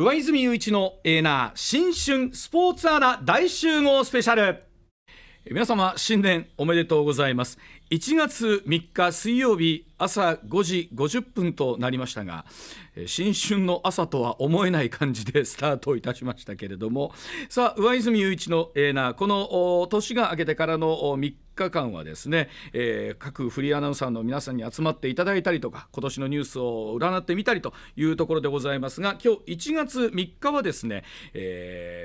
上泉雄一のエーナー新春スポーツアナ大集合スペシャル。皆様新年おめでとうございます。1月3日水曜日朝5時50分となりましたが新春の朝とは思えない感じでスタートいたしましたけれどもさあ上泉雄一のエーナーこの年が明けてからの3日間はですね、えー、各フリーアナウンサーの皆さんに集まっていただいたりとか今年のニュースを占ってみたりというところでございますが今日1月3日はですね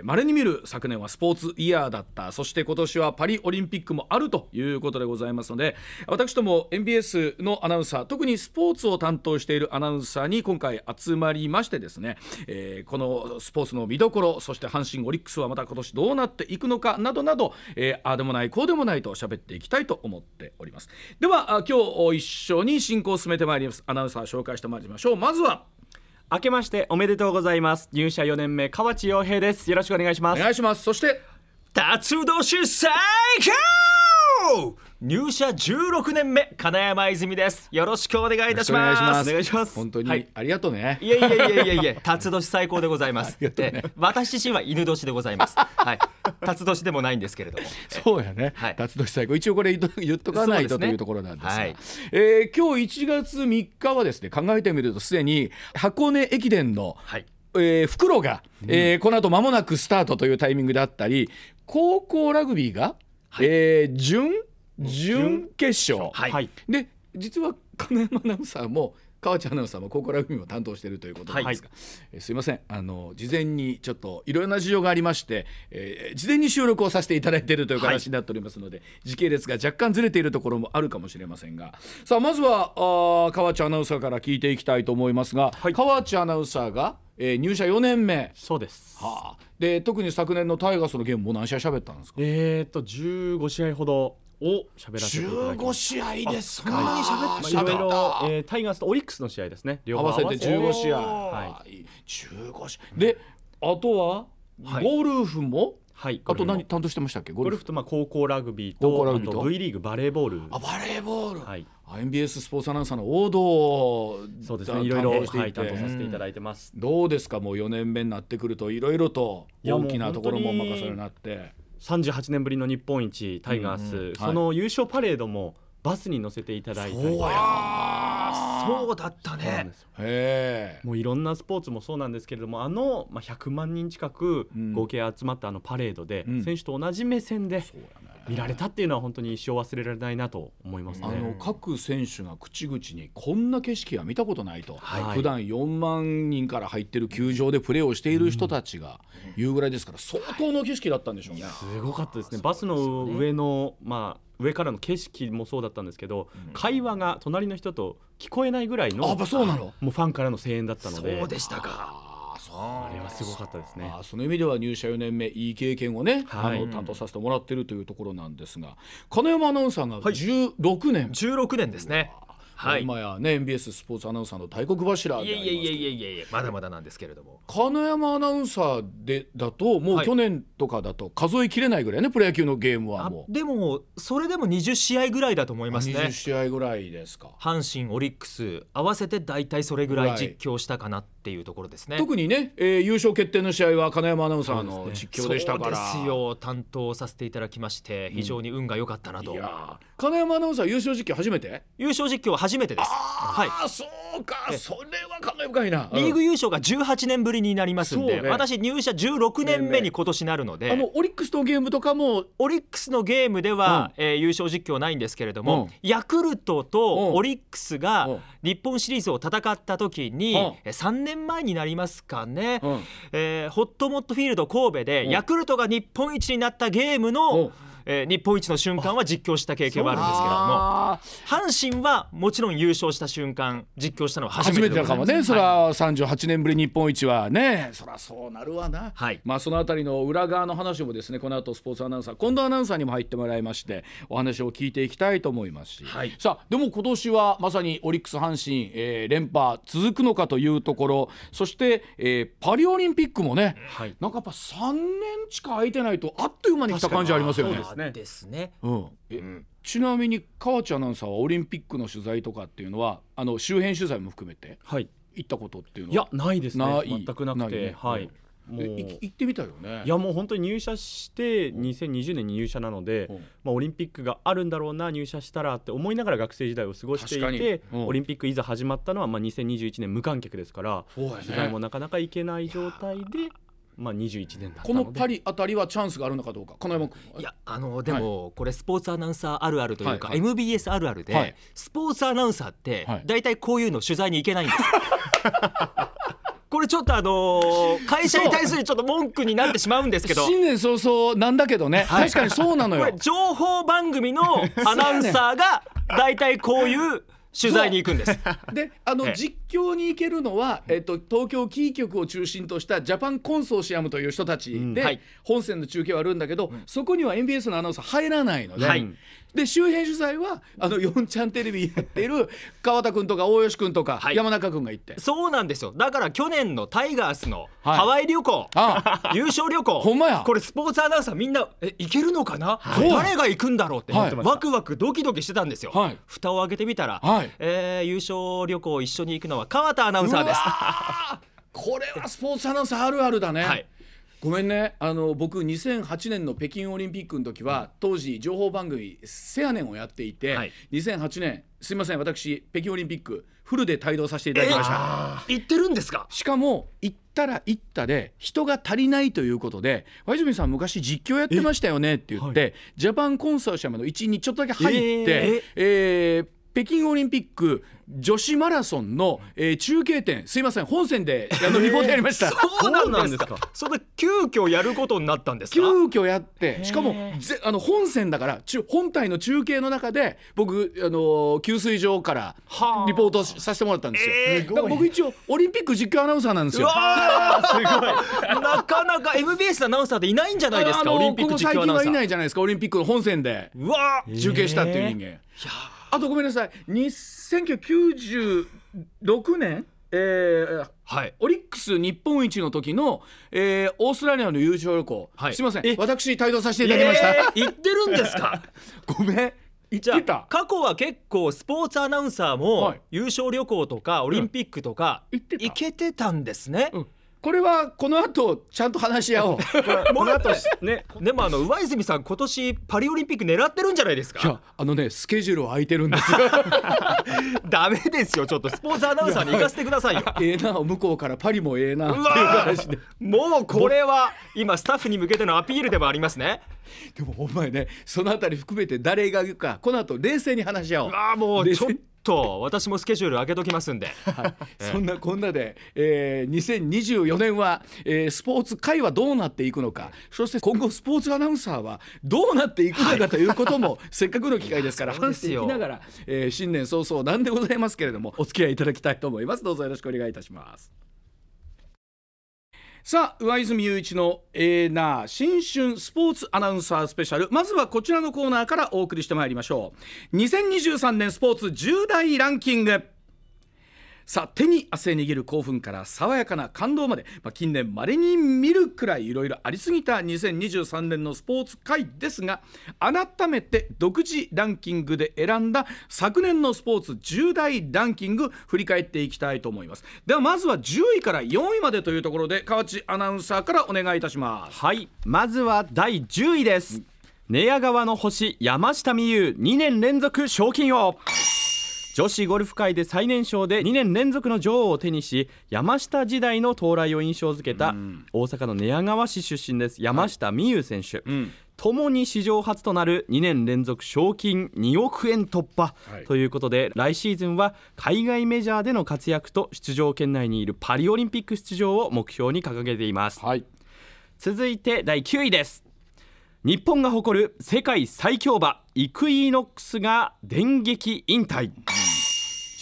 まれ、に見る昨年はスポーツイヤーだった。そして今年はパリオリンピックもあるということでございますので私ども MBS のアナウンサー特にスポーツを担当しているアナウンサーに今回集まりましてですね、えー、このスポーツの見どころそして阪神オリックスはまた今年どうなっていくのかなどなど、えー、ああでもないこうでもないと喋っていきたいと思っております。では今日一緒に進行を進めてまいります。アナウンサー紹介してまいりましょう。まずは明けましておめでとうございます。入社4年目河内洋平です。よろしくお願いします。お願いします。そして辰年最高入社16年目金山泉です。よろしくお願いいたします。お願いします。本当にありがとうね、い、やいやいやいやいや辰年最高でございます。ね、私自身は犬年でございます。はい。辰年でもないんですけれども。そうやね、はい、辰年最高。一応これ言っとかないと、というところなんですが、はい、えー、今日1月3日はですね考えてみるとすでに箱根駅伝の、はい。えー、袋が、うん、えー、この後間もなくスタートというタイミングであったり高校ラグビーが、はい、えー、準準決勝、はい、で実は金山アナウンサーも川内アナウンサーも高校ラグビーも担当しているということなんですが、はい、えすいません。あの事前にちょっといろいろな事情がありまして、えー、事前に収録をさせていただいているという形になっておりますので、はい、時系列が若干ずれているところもあるかもしれませんが。さあまずはあ川内アナウンサーから聞いていきたいと思いますが、はい、川内アナウンサーが、えー、入社4年目。そうです、はあ、で特に昨年のタイガースのゲームも何試合喋ったんですか？えー、っと15試合ほどを喋らせていただきます。試合ですか。そんなに喋って、まあ、いろいろ、えー、タイガースとオリックスの試合ですね。両方合わせて15試合、はい、15試合であとは、ゴルフも？はい、あと何担当してましたっけ？ゴルフ。とまあ高校ラグビーとビーと。V リーグバレーボール。あバレーボール、はい、MBS スポーツアナウンサーの王道そうですね。いろいろ、はい、担当させていただいてます、どうですか？もう4年目になってくるといろいろと大きなところも任せるようになって38年ぶりの日本一タイガース、うんうん、その優勝パレードもバスに乗せていただいたりそうだったね。もういろんなスポーツもそうなんですけれどもあの、まあ、100万人近く合計集まったあのパレードで、うん、選手と同じ目線で、見られたっていうのは本当に一生忘れられないなと思います、ね、あの各選手が口々にこんな景色は見たことないと、はい、普段4万人から入ってる球場でプレーをしている人たちが言うぐらいですから相当の景色だったんでしょうね。すごかったですね。バスの上の、まあ上からの景色もそうだったんですけど、うん、会話が隣の人と聞こえないぐらいのあそうなの。もうファンからの声援だったので。そうでしたかあれはすごかったですね。あその意味では入社4年目いい経験をね、はい、あの担当させてもらってるというところなんですが金山アナウンサーが16年、はい、16年。ですねはい、今やね MBS スポーツアナウンサーの大黒柱いやいやいやいやいやいやまだまだなんですけれども。金山アナウンサーでだともう去年とかだと数えきれないぐらいね、プロ野球のゲームはもう。でもそれでも20試合ぐらいだと思いますね。20試合ぐらいですか。阪神オリックス合わせて大体それぐらい実況したかなっていうところですね。特にね、えー、優勝決定の試合は金山アナウンサーの実況でしたから。そうですよ。担当させていただきまして非常に運が良かったなと、うん、いや金山アナウンサー優勝実況初めて？優勝実況は初めてです。はい、そうか。それは感慨深いな、リーグ優勝が18年ぶりになりますんで、ね、私入社16年目に今年なるので、あのオリックスのゲームとかも。オリックスのゲームでは、うん、えー、優勝実況ないんですけれども、うん、ヤクルトとオリックスが日本シリーズを戦った時に、うん、3年前になりますかね、うん、えー、ホットモットフィールド神戸でヤクルトが日本一になったゲームの、えー、日本一の瞬間は実況した経験はあるんですけれども。阪神はもちろん優勝した瞬間実況したのは初めてだかもねそれは38年ぶり日本一はねそりゃそうなるわな、はい、まあそのあたりの裏側の話もですねこの後スポーツアナウンサー近藤アナウンサーにも入ってもらいましてお話を聞いていきたいと思いますし、はい、さあでも今年はまさにオリックス阪神、えー、連覇続くのかというところ。そして、えー、パリオリンピックもね、はい、なんかやっぱ3年近空いてないとあっという間に来た感じありますよね。ね。ですね、うん。え、うん、ちなみに河内アナウンサーはオリンピックの取材とかっていうのはあの周辺取材も含めてはい。行ったことっていうのは？いやないですね。ない？全くなくてないね。はい。もう行ってみたいよね。いやもう本当に入社して2020年に入社なので、うん。まあ、オリンピックがあるんだろうな入社したらって思いながら学生時代を過ごしてい確てうん。オリンピックいざ始まったのはまあ2021年無観客ですからね。取材もなかなか行けない状態で、まあ、21年だったこので。のパリあたりはチャンスがあるのかどうか金山君はいやあのでも、これスポーツアナウンサーあるあるというか、はいはい。MBS あるあるで、はい。スポーツアナウンサーって、はい。大体こういうの取材に行けないんですよ。これちょっとあのー会社に対するちょっと文句になってしまうんですけど。新年早々なんだけどね、確かにそうなのよ。これ情報番組のアナウンサーが 大体こういう取材に行くんです。であのええ。実況に行けるのは、えっと、東京キー局を中心としたジャパンコンソーシアムという人たちで、本線の中継はあるんだけど、そこには MBS のアナウンサー入らないので,、はいで周辺取材はあの4ちゃんテレビやってる 川田君とか大吉君とか、はい。山中君が行って。そうなんですよ。だから去年のタイガースのはい。ハワイ旅行、あ 優勝旅行ほんまや。これスポーツアナウンサーみんなえ行けるのかな、い。誰が行くんだろうって、はい。ワクワクドキドキしてたんですよ、はい。蓋を開けてみたら、はい。えー優勝旅行一緒に行くのは川田アナウンサーです。あこれはスポーツアナウンサーあるあるだね。はいごめんね。あの僕2008年の北京オリンピックの時は当時情報番組「せやねん」をやっていて、はい。2008年すいません私北京オリンピックフルで帯同させていただきました。行ってるんですか？しかも行ったら行ったで人が足りないということで「和泉さん昔実況やってましたよね」って言って、ジャパンコンソーシアムの一員にちょっとだけ入って、えー北京オリンピック女子マラソンの、えー中継点すいません本線であのリポートやりました。そうなんですか？それで急遽やることになったんですか？急遽やってしかもぜあの本線だから中本体の中継の中で僕あの給水場からはあ。リポートしさせてもらったんですよ。えーだから僕一応オリンピック実況アナウンサーなんですうよ。すごい。なかなか MBS のアナウンサーでいないんじゃないですあのかオリンピック実況アナウンサー。ここ最近はいないじゃないですかオリンピックの本線で。うわー。中継したっていう人間、あとごめんなさい。に1996年、えーはい。オリックス日本一の時の、えーオーストラリアの優勝旅行、はい。すいません。え？私帯同させていただきました、えー？行ってるんですか？ごめん。言じゃたあ過去は結構スポーツアナウンサーもはい。優勝旅行とかオリンピックとか行けてたんですね、うんこれはこの後ちゃんと話し合おう。この後ねでもあの上泉さん今年パリオリンピック狙ってるんじゃないですいやかあのねスケジュールは空いてるんですよ。ダメですよちょっと。スポーツアナウンサーに行かせてくださいよ。ええな向こうからパリもええなっていううわ話で。もうこれは今スタッフに向けてのアピールでもありますね。でもお前ねそのあたり含めて誰が言うかこの後冷静に話し合おう。うわもうちょっと私もスケジュール開けときますんで。はい、そんなこんなで、えー、2024年は、えースポーツ界はどうなっていくのか。そして今後スポーツアナウンサーはどうなっていくのかということも、せっかくの機会ですから話していきながら、えー新年早々なんでございますけれどもお付き合いいただきたいと思います。どうぞよろしくお願いいたしますさあ上泉雄一のえーな新春スポーツアナウンサースペシャル。まずはこちらのコーナーからお送りしてまいりましょう。2023年スポーツ10大ランキング。さあ手に汗握る興奮から爽やかな感動まで、まあ、近年まれに見るくらいいろいろありすぎた2023年のスポーツ界ですが改めて独自ランキングで選んだ昨年のスポーツ10大ランキング振り返っていきたいと思います。ではまずは10位から4位までというところで河内アナウンサーからお願いいたします。はい。まずは第10位です。寝屋川の星山下美夢有2年連続賞金王女子ゴルフ界で最年少で2年連続の女王を手にし山下時代の到来を印象づけた大阪の寝屋川市出身です山下美夢有選手、ん。ともに史上初となる2年連続賞金2億円突破、はい。ということで来シーズンは海外メジャーでの活躍と出場圏内にいるパリオリンピック出場を目標に掲げています。はい。続いて第9位です。日本が誇る世界最強馬イクイノックスが電撃引退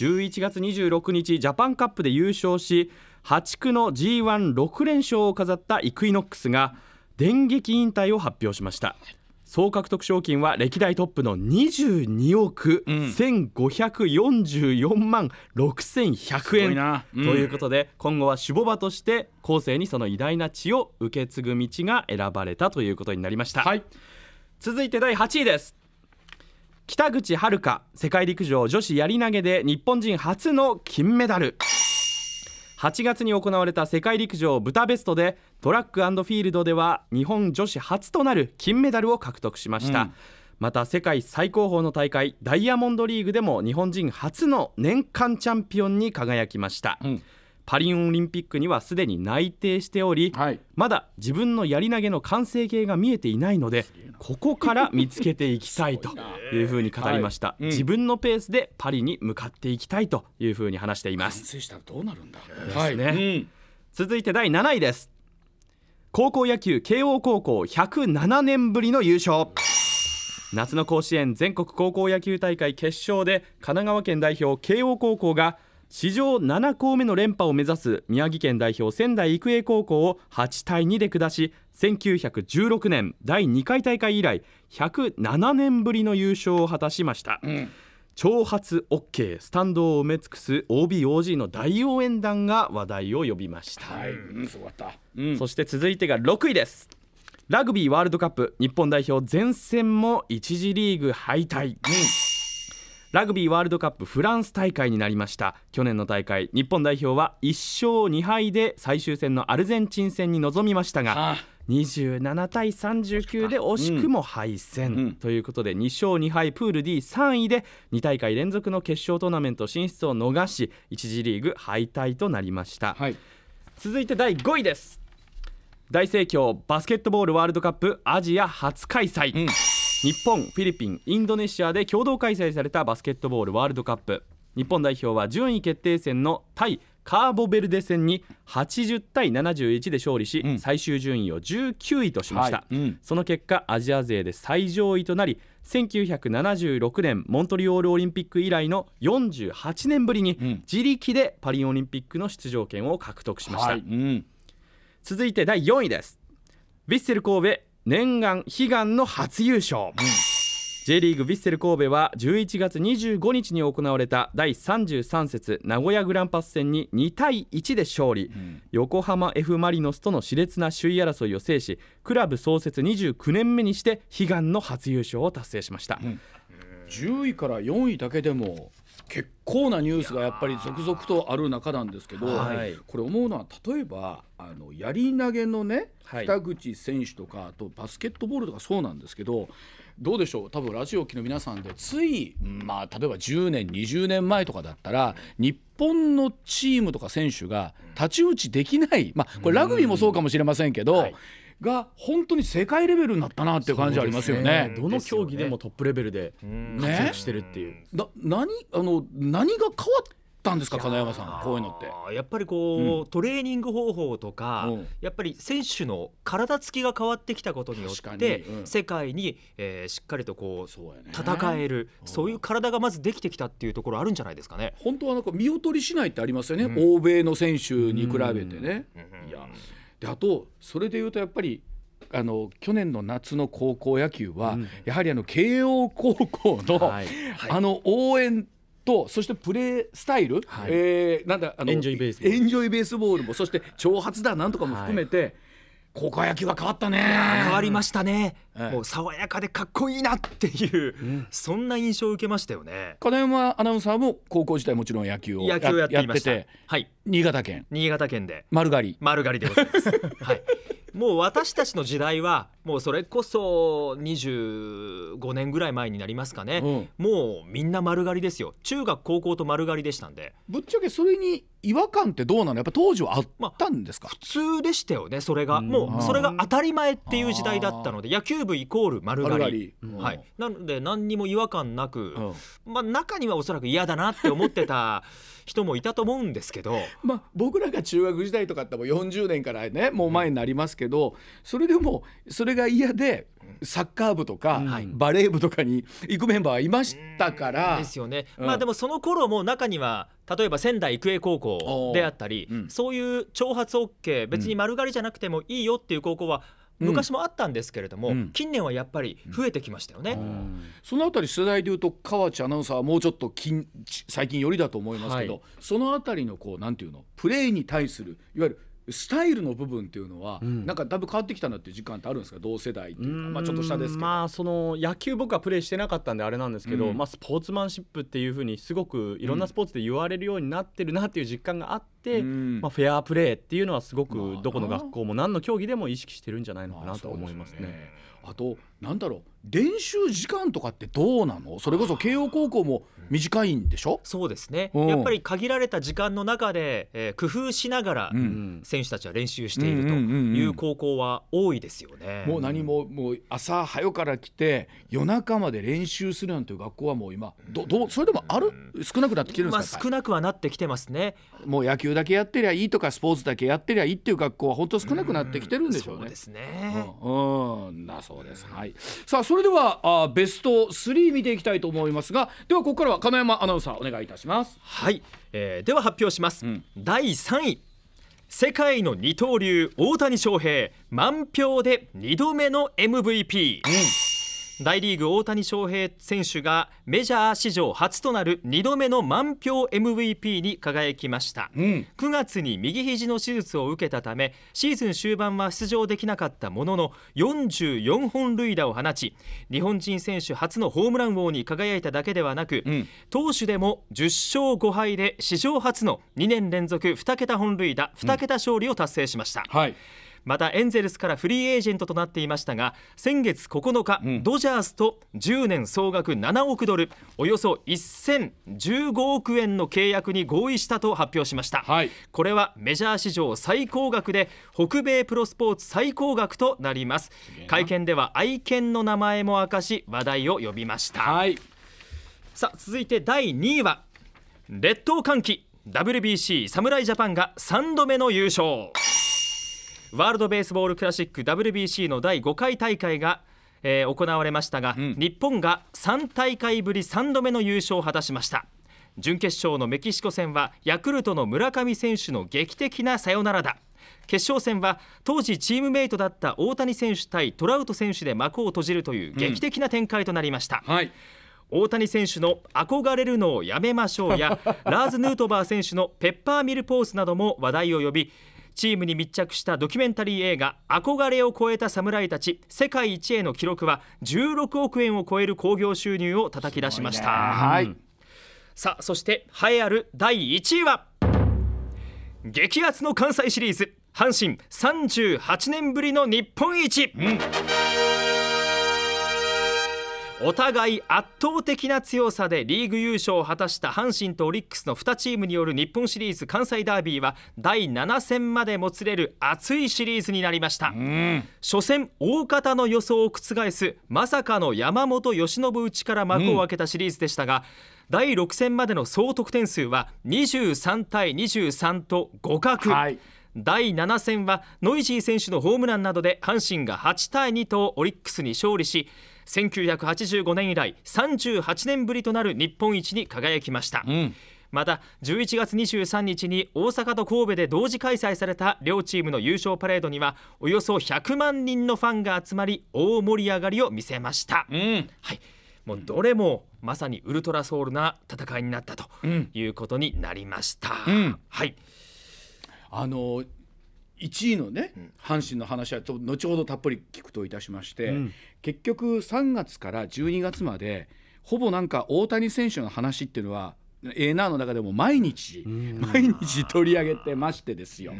11月26日ジャパンカップで優勝し8区の G16 連勝を飾ったイクイノックスが電撃引退を発表しました。総獲得賞金は歴代トップの22億うん。1544万6100すごい円な。うん。ということで今後は守護馬として後世にその偉大な地を受け継ぐ道が選ばれたということになりました、はい。続いて第8位です北口榛花世界陸上女子やり投げで日本人初の金メダル。8月に行われた世界陸上ブダペストでトラックフィールドでは日本女子初となる金メダルを獲得しました、うん、また世界最高峰の大会ダイヤモンドリーグでも日本人初の年間チャンピオンに輝きました、うんパリオリンピックにはすでに内定しており、はい、まだ自分のやり投げの完成形が見えていないのでここから見つけていきたいと いうふうに語りました、はい。うん、自分のペースでパリに向かっていきたいというふうに話しています。完成したらどうなるんだ。ですね、はい。うん、続いて第7位です。高校野球慶応高校107年ぶりの優勝。夏の甲子園全国高校野球大会決勝で神奈川県代表慶応高校が史上7校目の連覇を目指す宮城県代表仙台育英高校を8対2で下し1916年第2回大会以来107年ぶりの優勝を果たしました、うん、挑発 OK スタンドを埋め尽くす OBOG の大応援団が話題を呼びました、はい。うんすうん、そして続いてが6位です。ラグビーワールドカップ日本代表前線も1次リーグ敗退、ラグビーワールドカップフランス大会になりました。去年の大会日本代表は1勝2敗で最終戦のアルゼンチン戦に臨みましたが27対39で惜しくも敗戦、うん、ということで2勝2敗プール D3 位で2大会連続の決勝トーナメント進出を逃し1次リーグ敗退となりました、はい、続いて第5位です。大盛況バスケットボールワールドカップアジア初開催、うん日本フィリピンインドネシアで共同開催されたバスケットボールワールドカップ。日本代表は順位決定戦の対カーボベルデ戦に80対71で勝利し、うん、最終順位を19位としました、はい。うん、その結果アジア勢で最上位となり1976年モントリオールオリンピック以来の48年ぶりに自力でパリオリンピックの出場権を獲得しました、はい。うん、続いて第4位です。ヴィッセル神戸念願悲願の初優勝、うん、J リーグヴィッセル神戸は11月25日に行われた第33節名古屋グランパス戦に2対1で勝利、うん、横浜 F・ マリノスとの熾烈な首位争いを制しクラブ創設29年目にして悲願の初優勝を達成しました、うん、10位から4位だけでも結構なニュースがやっぱり続々とある中なんですけど、はい、これ思うのは例えばあのやり投げのね、北口選手とかあとバスケットボールとかそうなんですけどどうでしょう？多分ラジオ機の皆さんでつい、まあ、例えば10年20年前とかだったら日本のチームとか選手が太刀打ちできない、まあ、これラグビーもそうかもしれませんけど。はいが本当に世界レベルになったなっていう感じありますよね。ね。どの競技でもトップレベルで活躍してるっていう。ね、な何あの何が変わったんですか金山さんこういうのって？やっぱりこう、うん、トレーニング方法とか、うん、やっぱり選手の体つきが変わってきたことによって、うん、世界に、えー、しっかりとこう、ね、戦えるそういう体がまずできてきたっていうところあるんじゃないですかね。本当はなんか見劣りしないってありますよね、欧米の選手に比べてね、いやであとそれでいうとやっぱりあの去年の夏の高校野球は、うん、やはりあの慶応高校の、はい、あの応援とそしてプレースタイル、はい、えー、なんだあのエンジョイベースボールもそして挑発だなんとかも含めて、はい、高校野球は変わったね。変わりましたね、はい、もう爽やかでかっこいいなっていう、うん、そんな印象を受けましたよね。金山アナウンサーも高校時代もちろん野球を野球をやっていました。はい。新潟県。新潟県で。丸刈り。丸刈りでございます。はいもう私たちの時代はもうそれこそ25年ぐらい前になりますかね、うん、もうみんな丸刈りですよ。中学高校と丸刈りでしたんで。ぶっちゃけそれに違和感ってどうなの？やっぱ当時はあったんですか、まあ、普通でしたよねそれが。もうそれが当たり前っていう時代だったので野球部イコール丸刈り、はい、なので何にも違和感なく、まあ、中にはおそらく嫌だなって思ってた人もいたと思うんですけど、まあ、僕らが中学時代とかっても40年からねもう前になりますけど、それでもそれが嫌でサッカー部とか、バレー部とかに行くメンバーはいましたから。ですよね。まあでもその頃も中には例えば仙台育英高校であったり、そういう挑発 OK 別に丸刈りじゃなくてもいいよっていう高校は昔もあったんですけれども、うん、近年はやっぱり増えてきましたよね、うん、そのあたり世代でいうと河内アナウンサーはもうちょっと近最近よりだと思いますけど、はい、そのあたりのこうなんていうのプレーに対するいわゆるスタイルの部分っていうのは、うん、なんかだいぶ変わってきたなっていう時間ってあるんですか？同世代っていうかまあちょっと下ですけど。まあその野球僕はプレーしてなかったんであれなんですけど、うん、まあスポーツマンシップっていうふうにすごくいろんなスポーツで言われるようになってるなっていう実感があって、うん、まあフェアプレーっていうのはすごくどこの学校も何の競技でも意識してるんじゃないのかなと思いますね。あとなんだろう。練習時間とかってどうなの？それこそ慶応高校も短いんでしょ？そうですね、やっぱり限られた時間の中で、えー、工夫しながら、選手たちは練習しているという高校は多いですよね、もう何ももう朝早から来て夜中まで練習するなんていう学校はもう今どどうそれでもある、少なくなってきてるんですか、まあ、少なくはなってきてますね。もう野球だけやってりゃいいとかスポーツだけやってりゃいいっていう学校は本当少なくなってきてるんでしょうね、そうですね。うん、うん、だそうです。はい、さあそれではあベスト3見ていきたいと思いますがではここからは金山アナウンサーお願いいたします。はい、えー、では発表します、うん、第3位。世界の二刀流大谷翔平。満票で2度目の MVP、うん大リーグ大谷翔平選手がメジャー史上初となる2度目の満票 MVP に輝きました、うん、9月に右肘の手術を受けたためシーズン終盤は出場できなかったものの44本塁打を放ち日本人選手初のホームラン王に輝いただけではなく、うん、投手でも10勝5敗で史上初の2年連続2桁本塁打2桁勝利を達成しました、うんはいまたエンゼルスからフリーエージェントとなっていましたが先月9日、うん、ドジャースと10年総額7億ドルおよそ1015億円の契約に合意したと発表しました、はい、これはメジャー史上最高額で北米プロスポーツ最高額となります。会見では愛犬の名前も明かし話題を呼びました、はい、さあ続いて第2位は列島歓喜 WBC 侍ジャパンが3度目の優勝ワールド・ベースボール・クラシック WBC の第5回大会が、えー、行われましたが、うん、日本が3大会ぶり3度目の優勝を果たしました。準決勝のメキシコ戦はヤクルトの村上選手の劇的なサヨナラだ。決勝戦は当時チームメイトだった大谷選手対トラウト選手で幕を閉じるという劇的な展開となりました、うん。はい。大谷選手の憧れるのをやめましょうやラーズ・ヌートバー選手のペッパーミルポーズなども話題を呼びチームに密着したドキュメンタリー映画「憧れを超えた侍たち世界一への記録」は16億円を超える興行収入を叩き出しました、はい、さあそして栄えある第1位は激アツの関西シリーズ阪神38年ぶりの日本一、うんお互い圧倒的な強さでリーグ優勝を果たした阪神とオリックスの2チームによる日本シリーズ関西ダービーは第7戦までもつれる熱いシリーズになりました、初戦大方の予想を覆すまさかの山本由伸打ちから幕を開けたシリーズでしたが、うん第6戦までの総得点数は23対23と互角、はい、第7戦はノイジー選手のホームランなどで阪神が8対2とオリックスに勝利し1985年以来38年ぶりとなる日本一に輝きました、うん、また11月23日に大阪と神戸で同時開催された両チームの優勝パレードにはおよそ100万人のファンが集まり大盛り上がりを見せました、うん、はい。もうどれもまさにウルトラソウルな戦いになったということになりました、うん、はい。あの1位のね、阪神の話は後ほどたっぷり聞くといたしまして、うん、結局3月から12月までほぼなんか大谷選手の話っていうのは A ナーの中でも毎日、毎日取り上げてましてですよ。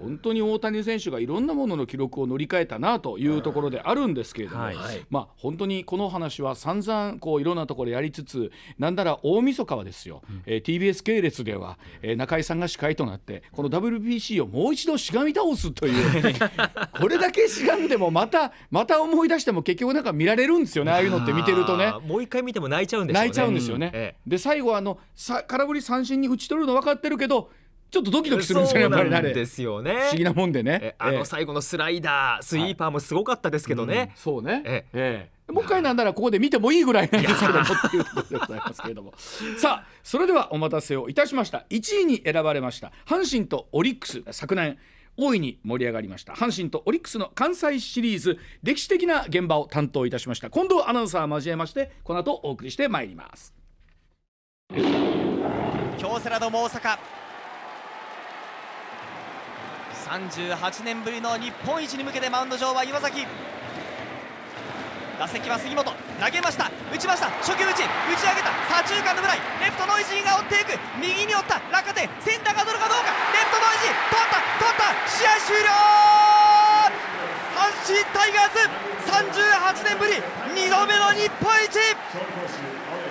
本当に大谷選手がいろんなものの記録を乗り換えたなというところであるんですけれども、はい、まあ本当にこの話は散々こういろんなところやりつつなんなら大晦日はですよ、うん、えー、TBS 系列では、えー、中居さんが司会となってこの WBC をもう一度しがみ倒すという これだけしがんでもまたまた思い出しても結局なんか見られるんですよねああいうのって見てるとね。もう一回見ても泣いちゃうんですよね。泣いちゃうんですよね、うん。ええ、で最後あのさ空振り三振に打ち取るの分かってるけどちょっとドキドキするんですよやっぱりね。ですよね。不思議なもんでね。あの最後のスライダースイーパーもすごかったですけどね、はい。うん、そうね。ええ。もう一回なんならここで見てもいいぐらいなんですけどもっていうところでございますけれども。さあそれではお待たせをいたしました。1位に選ばれました。阪神とオリックス。昨年大いに盛り上がりました。阪神とオリックスの関西シリーズ歴史的な現場を担当いたしました。近藤アナウンサー交えましてこの後お送りしてまいります。京セラドーム大阪38年ぶりの日本一に向けてマウンド上は岩崎。打席は杉本。投げました。打ちました。初球打ち。打ち上げた。左中間のフライ。レフトノイジーが追っていく。右に追った。落下点。センターが取るかどうか。レフトノイジー取った。取った。試合終了。阪神タイガース。38年ぶり2度目の日本一。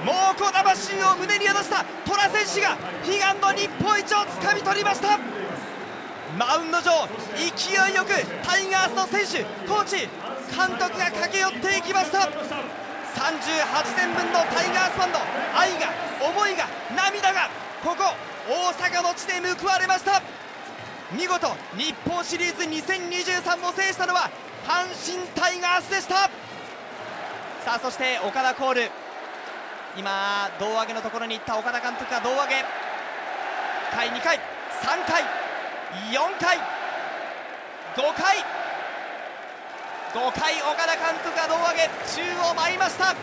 猛虎魂を胸に宿した虎選手が悲願の日本一をつかみ取りました。マウンド上勢いよくタイガースの選手コーチ監督が駆け寄っていきました。38年分のタイガースファンの愛が思いが涙がここ大阪の地で報われました。見事日本シリーズ2023を制したのは阪神タイガースでした。さあそして岡田コール。今胴上げのところに行った岡田監督が胴上げ。回2回3回。4回。5回。5回岡田監督が胴上げ。宙を舞いました。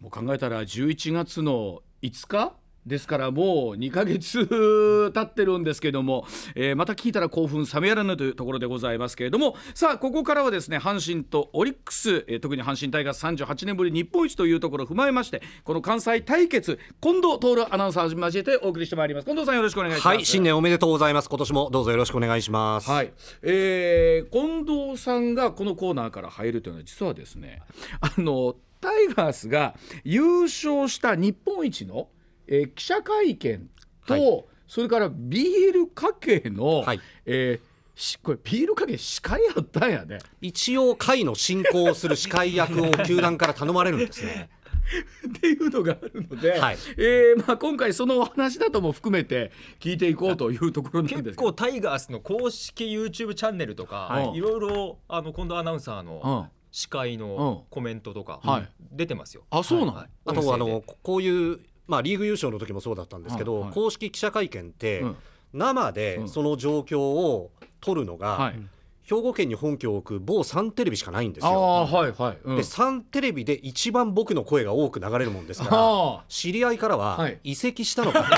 もう考えたら11月の5日？ですからもう2ヶ月経ってるんですけども、えー、また聞いたら興奮冷めやらぬというところでございますけれどもさあここからはですね阪神とオリックス、えー、特に阪神タイガース38年ぶり日本一というところを踏まえましてこの関西対決近藤徹アナウンサーを交えてお送りしてまいります。近藤さんよろしくお願いします。はい新年おめでとうございます。今年もどうぞよろしくお願いします。はい、えー、近藤さんがこのコーナーから入るというのは実はですねあのタイガースが優勝した日本一のえー、記者会見と、はい、それからビールかけの、はい、えー、これビールかけ司会やったんやね。一応会の進行をする司会役を球団から頼まれるんですね。っていうのがあるので、はい、えー、まあ、今回そのお話だとも含めて聞いていこうというところなんです結構タイガースの公式 YouTube チャンネルとか、はい、いろいろあの近藤アナウンサーの司会のコメントとか、出てますよ。あそうなん、はい、あとあのこういうまあ、リーグ優勝の時もそうだったんですけど、はい、公式記者会見って、生でその状況を取るのが、兵庫県に本拠を置く某サンテレビしかないんですよ。はいはい。うん、でサンテレビで一番僕の声が多く流れるもんですから知り合いからは移籍したのかって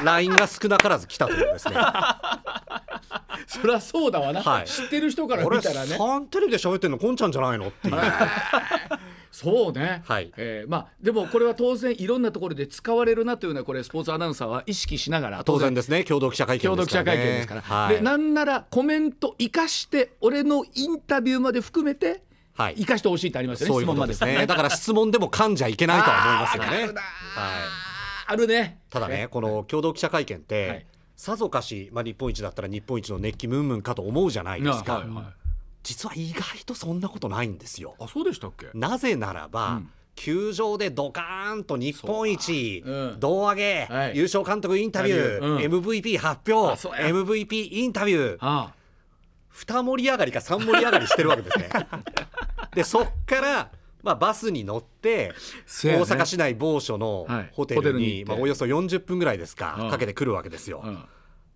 いう LINE が少なからず来たというですね。そりゃそうだわな、はい、知ってる人から見たらね。サンテレビで喋ってんのこんちゃんじゃないのっていう そうね、はい。えー、まあでもこれは当然いろんなところで使われるなというのはこれスポーツアナウンサーは意識しながら。当然ですね。共同記者会見共同記者会見ですから、はい、でなんならコメント生かして俺のインタビューまで含めてはい、生かしてほしいってありますよね、そういうことですね。だから質問でも噛んじゃいけないとは思いますよね。はい、あるね。ただね、この共同記者会見って、はい、さぞかし、まあ、日本一だったら日本一の熱気ムンムンかと思うじゃないですか。はいはい、実は意外とそんなことないんですよ。あ、そうでしたっけ？なぜならば、うん。球場でドカーンと日本一、胴上げ、はい、優勝監督インタビュー、うん、MVP 発表 MVP インタビュー、ああ。2盛り上がりか3盛り上がりしてるわけですね。でそっからまあ、バスに乗って、大阪市内某所のホテルに,、まあ、およそ40分ぐらいですか、かけてくるわけですよ。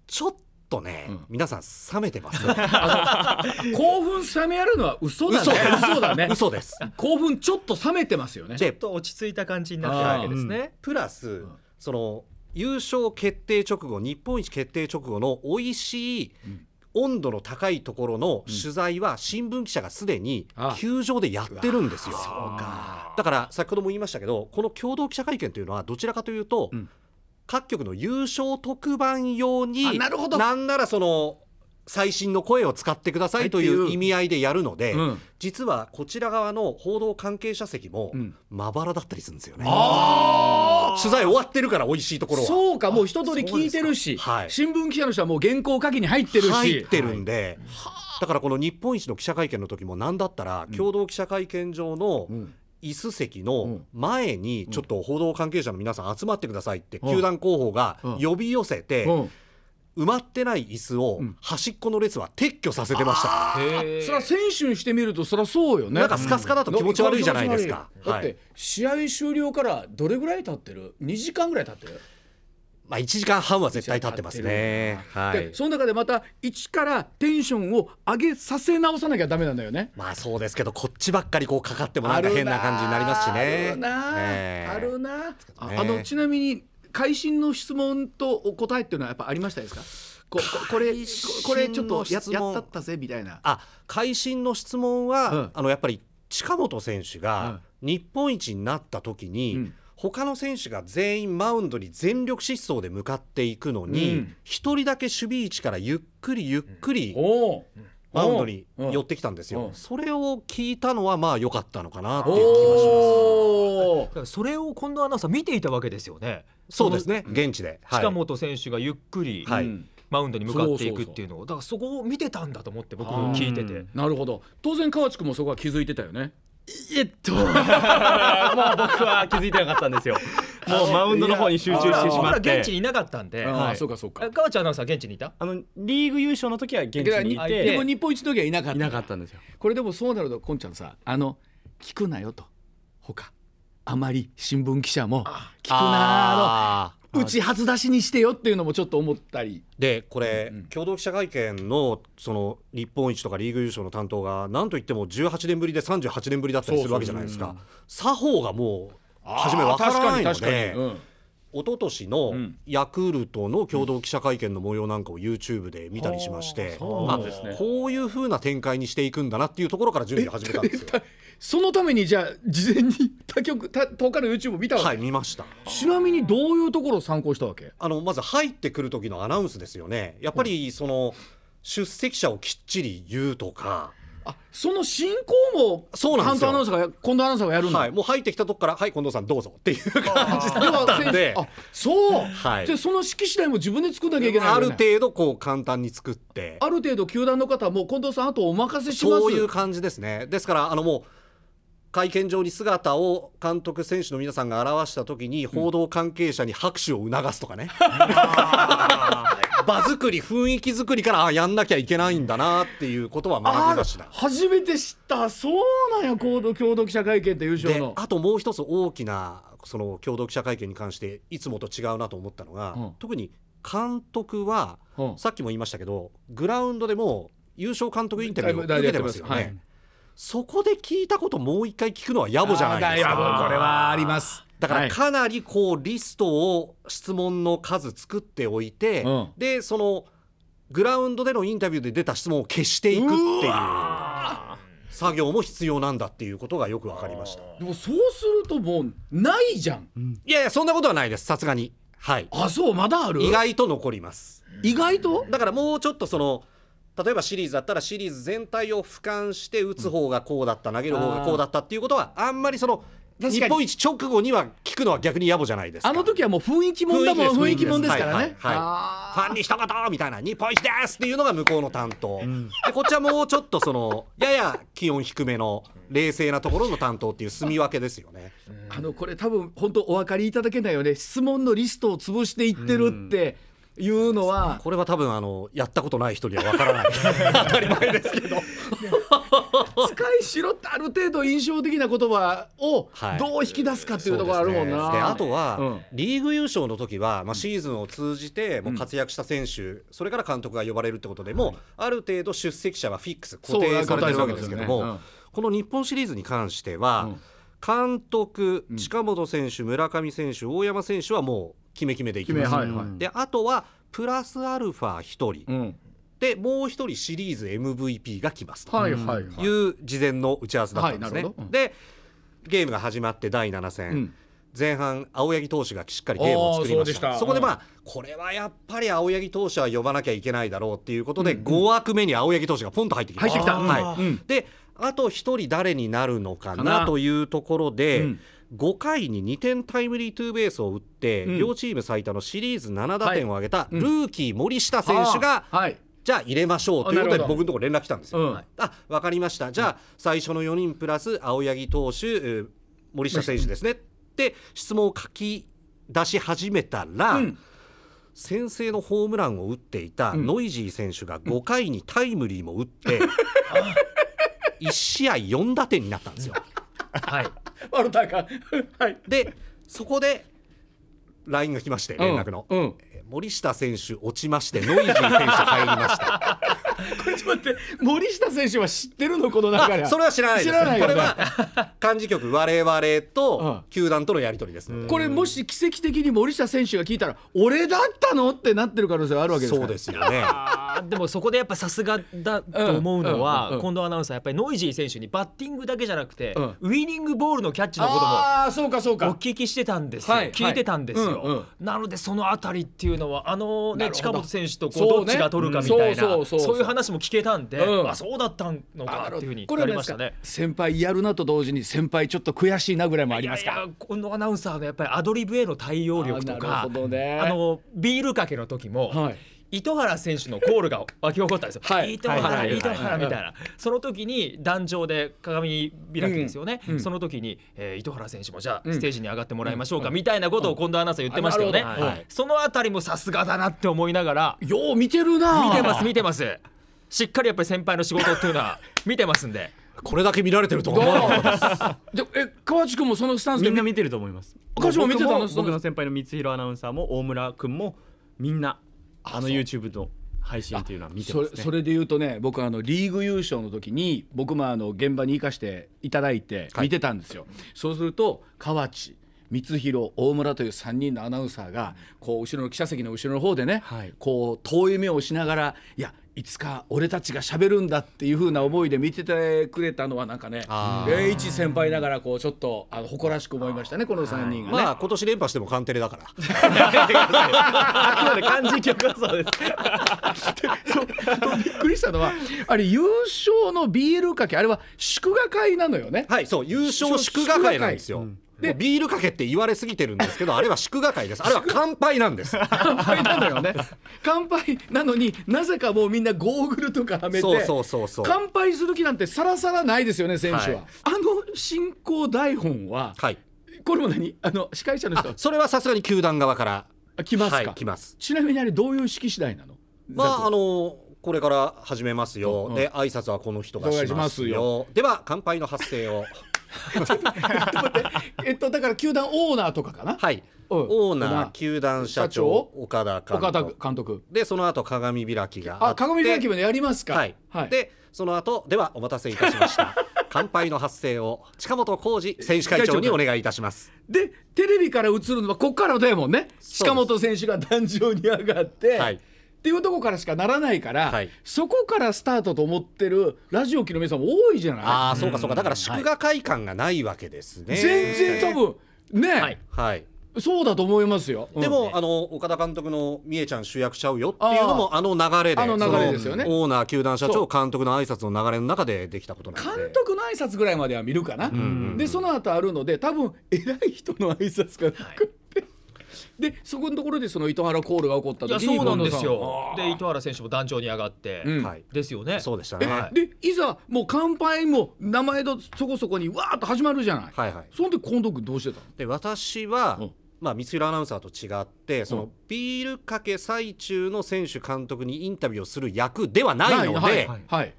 ちょっとね、うん、皆さん冷めてます、ね、興奮冷めやるのは嘘だね。嘘だね。嘘です。興奮ちょっと冷めてますよね。ちょっと落ち着いた感じになってるわけですね、うん、プラス、その優勝決定直後日本一決定直後の美味しい、温度の高いところの取材は新聞記者がすでに球場でやってるんですよ。だから先ほども言いましたけどこの共同記者会見というのはどちらかというと、各局の優勝特番用になるほど。なんならその最新の声を使ってくださいという意味合いでやるので、うん、実はこちら側の報道関係者席もまばらだったりするんですよね。取材終わってるから美味しいところは。そうかもう一通り聞いてるし、はい、新聞記者の人はもう原稿書きに入ってるし。入ってるんで、はい、だからこの日本一の記者会見の時も何だったら共同記者会見場の、うん椅子席の前にちょっと報道関係者の皆さん集まってくださいって球団広報が呼び寄せて埋まってない椅子を端っこの列は撤去させてました、うん、それは選手にしてみるとそりゃそうよね。なんかスカスカだと気持ち悪いじゃないですか、だって試合終了からどれぐらい経ってる？2時間ぐらい経ってる？まあ、1時間半は絶対経ってますね。はい、でその中でまた一からテンションを上げさせ直さなきゃダメなんだよね。まあそうですけどこっちばっかりこうかかってもなんか変な感じになりますしね。あるな、えー、あるなあ。のちなみに会心の質問とお答えっていうのはやっぱありましたですか？ここれこれちょっとややったったぜみたいな。あ会心の質問は、うん、あのやっぱり近本選手が日本一になった時に、うん、他の選手が全員マウンドに全力疾走で向かっていくのに一、うん、人だけ守備位置からゆっくりゆっくり、マウンドに寄ってきたんですよ、それを聞いたのはまあ良かったのかなっていう気がします。それを近藤アナウンサー見ていたわけですよね。そうですね。現地で、近本選手がゆっくり、はい、マウンドに向かっていくっていうのをだからそこを見てたんだと思って僕聞いてて。なるほど。当然川地君もそこは気づいてたよねえっと。もう僕は気づいてなかったんですよ。もうマウンドの方に集中してしまって。現地にいなかったんで、はい、そうかそうか。川内アナウンサー現地にいた？あのリーグ優勝の時は現地にいて。でも日本一の時はいなかった。いなかったんですよ。これでもそうなるとこんちゃんさあの聞くなよと。他あまり新聞記者も聞くなうち初出しにしてよっていうのもちょっと思ったり。でこれ、うんうん、共同記者会見のその日本一とかリーグ優勝の担当がなんといっても18年ぶりで38年ぶりだったりするわけじゃないですか。作法がもう初め分からないので。一昨年のヤクルトの共同記者会見の模様なんかを YouTube で見たりしまして、うん、あ、ね、こういうふうな展開にしていくんだなっていうところから準備を始めたんですよ。そのためにじゃあ事前に他局他他の YouTube 見たわけ？はい見ました。ちなみにどういうところを参考したわけ？あのまず入ってくる時のアナウンスですよね。やっぱりその、出席者をきっちり言うとかあその進行もそうなんですよ。アナウンサーが近藤アナウンサーがやるんだ、はい、もう入ってきたとこから「はい近藤さんどうぞ」っていう感じだったんであそう、はい、でその式次第も自分で作んなきゃいけない、ね、ある程度こう簡単に作って。ある程度球団の方も近藤さんあとお任せします。そういう感じですね。ですからあのもう会見場に姿を監督選手の皆さんが表した時に報道関係者に拍手を促すとかね、場作り雰囲気作りからあやんなきゃいけないんだなっていうことは学びました。初めて知った。そうなんや共同共同記者会見って優勝の。あともう一つ大きなその共同記者会見に関していつもと違うなと思ったのが、うん、特に監督は、うん、さっきも言いましたけどグラウンドでも優勝監督インタビューを受けてますよね。そこで聞いたこともう一回聞くのは野暮じゃないですか。これはあります。だからかなりこうリストを質問の数作っておいて、うん、でそのグラウンドでのインタビューで出た質問を消していくっていう作業も必要なんだっていうことがよく分かりました。でもそうするともうないじゃん、いやいやそんなことはないです。さすがに。はい。あそうまだある？意外と残ります。意外と？だからもうちょっとその例えばシリーズだったらシリーズ全体を俯瞰して打つ方がこうだった、投げる方がこうだったっていうことはあんまりその日本一直後には聞くのは逆に野暮じゃないですかあの時はもう雰囲気もんだもん雰囲気もんですからね、はいはい。はい、ファンに一言みたいな日本一ですっていうのが向こうの担当、うん、でこっちはもうちょっとそのやや気温低めの冷静なところの担当っていう住み分けですよね。あのこれ多分本当お分かりいただけないよね。質問のリストを潰していってるって、うんいうのはこれは多分あのやったことない人にはわからない。当たり前ですけど。使いしろってある程度印象的な言葉をどう引き出すかっていうところあるもんな、はいね、あとは、うん、リーグ優勝の時は、まあ、シーズンを通じてもう活躍した選手、うん、それから監督が呼ばれるってことでも、ある程度出席者はフィックス固定されてるわけですけども、ね。うん、この日本シリーズに関しては、監督近本選手村上選手大山選手はもう決め決めでいきます、はいはい、であとはプラスアルファ1人、うん、でもう1人シリーズ MVP が来ますと。いう事前の打ち合わせだったんですね。はいうん、でゲームが始まって第7戦、うん、前半青柳投手がしっかりゲームを作りました。そこでまあこれはやっぱり青柳投手は呼ばなきゃいけないだろうっていうことで、うん、5枠目に青柳投手がポンと入ってきました。はい、であと1人誰になるのかなというところで、5回に2点タイムリーツーベースを打って、うん、両チーム最多のシリーズ7打点を挙げたルーキー森下選手が、はい、じゃあ入れましょうということで僕のところ連絡来たんですよ。うん、あ分かりました。じゃあ最初の4人プラス青柳投手森下選手ですね。って質問を書き出し始めたら、うん、先制のホームランを打っていたノイジー選手が5回にタイムリーも打って、1試合4打点になったんですよ。はい ワルターかはい。でそこで LINE が来まして連絡の、うん。うん、森下選手落ちましてノイジー選手入りましたこれちょっと待って森下選手は知ってるのこの中でそれは知らないです。知らないよね。これは幹事局我々と球団とのやり取りですので、これもし奇跡的に森下選手が聞いたら俺だったのってなってる可能性があるわけですそうですよね。あ でもそこでやっぱさすがだと思うのは、近藤アナウンサーやっぱりノイジー選手にバッティングだけじゃなくて、うん。ウイニングボールのキャッチのこともああそうかそうおか聞きしてたんですよ、はい聞いてたんですよ、はいうんうん。なのでそのあたりっていうのはあのねなるほど。近本選手とこそううねどっちが取るかみたいな、うんそうそうそうそう。そういう話も聞けたんで、うん。あそうだったのかっていうふうになこれましたね。先輩やるなと同時に先輩ちょっと悔しいなぐらいもありますか？いやいや近藤アナウンサーのやっぱりアドリブへの対応力とかるほどね。あのビールかけの時も、はい。糸原選手のコールが沸き起こったんですよ。はい。糸原、糸原みたいな。その時に壇上で鏡開きですよね。その時に、えー、糸原選手もじゃあ、ステージに上がってもらいましょうか、みたいなことを近藤アナウンサー言ってましたよね。はい。そのあたりもさすがだなって思いながらよう見てるな。見てます見てます。しっかりやっぱり先輩の仕事っていうのは 見てますんで。これだけ見られてるとは思わ でえ川内君もそのスタンスでみんな見てると思います。歌詞も見てたの？僕も僕の先輩の光弘アナウンサーも大村君もみんなあの YouTube の配信っていうのは見てますね。それそれで言うとね僕あのリーグ優勝の時に僕もあの現場に行かしていただいてはい。見てたんですよ、そうすると河内光弘大村という3人のアナウンサーがこう後ろの記者席の後ろの方でね、はい。こう遠い目をしながらいやいつか俺たちが喋るんだっていう風な思いで見ててくれたのはなんかねあー。え一先輩ながらこうちょっとあの誇らしく思いましたねこの3人がね。まあ今年連覇してもカンテレだから。あくまで漢字曲はそうです。そうびっくりしたのはあれ優勝のビールかけあれは祝賀会なのよね。はいそう優勝祝賀会なんですよ、でビールかけって言われすぎてるんですけど あれは祝賀会です。あれは乾杯なんです。乾杯なのよね。乾杯なのになぜかもうみんなゴーグルとかはめてそうそうそうそう。乾杯する気なんてさらさらないですよね選手は、はい。あの進行台本ははい。これも何？あの司会者の人。あそれはさすがに球団側から。あ来ますか、はい来ます。ちなみにあれどういう式次第なの？まああのこれから始めますよ、うんで挨拶はこの人がしまますよ。では乾杯の発声をえっとだから球団オーナーとかかな、はい。うん。オーナー球団社長岡田監督。監督。でその後鏡開きがあって。あ鏡開きまでやりますか。はい、はい、でその後ではお待たせいたしました。乾杯の発声を近本浩二選手会長にお願いいたします。でテレビから映るのはこっからだよもんね。す。近本選手が壇上に上がって、はいっていうとこからしかならないから、はい。そこからスタートと思ってるラジオ機の皆さんも多いじゃない？ああそうかそうか。だから祝賀会感がないわけですね、全然多分ね、はい。はい。そうだと思いますよ。でも、あの岡田監督の「みえちゃん主役ちゃうよ」っていうのもあの流れであの流れですよね。オーナー球団社長監督の挨拶の流れの中でできたことなんで。監督の挨拶ぐらいまでは見るかな、でその後あるので多分偉い人の挨拶がなくって、でそこのところでその糸原コールが起こったいや時にそうなんですよ。で糸原選手も壇上に上がって、うん。はい。ですよね。そうでしたね、はい。でいざもう乾杯も名前とそこそこにわーっと始まるじゃない、はいはい。その時近藤君どうしてたの？で私は、うん。まあ、三浦アナウンサーと違ってその、うんビールかけ最中の選手監督にインタビューをする役ではないので,、はいはいはい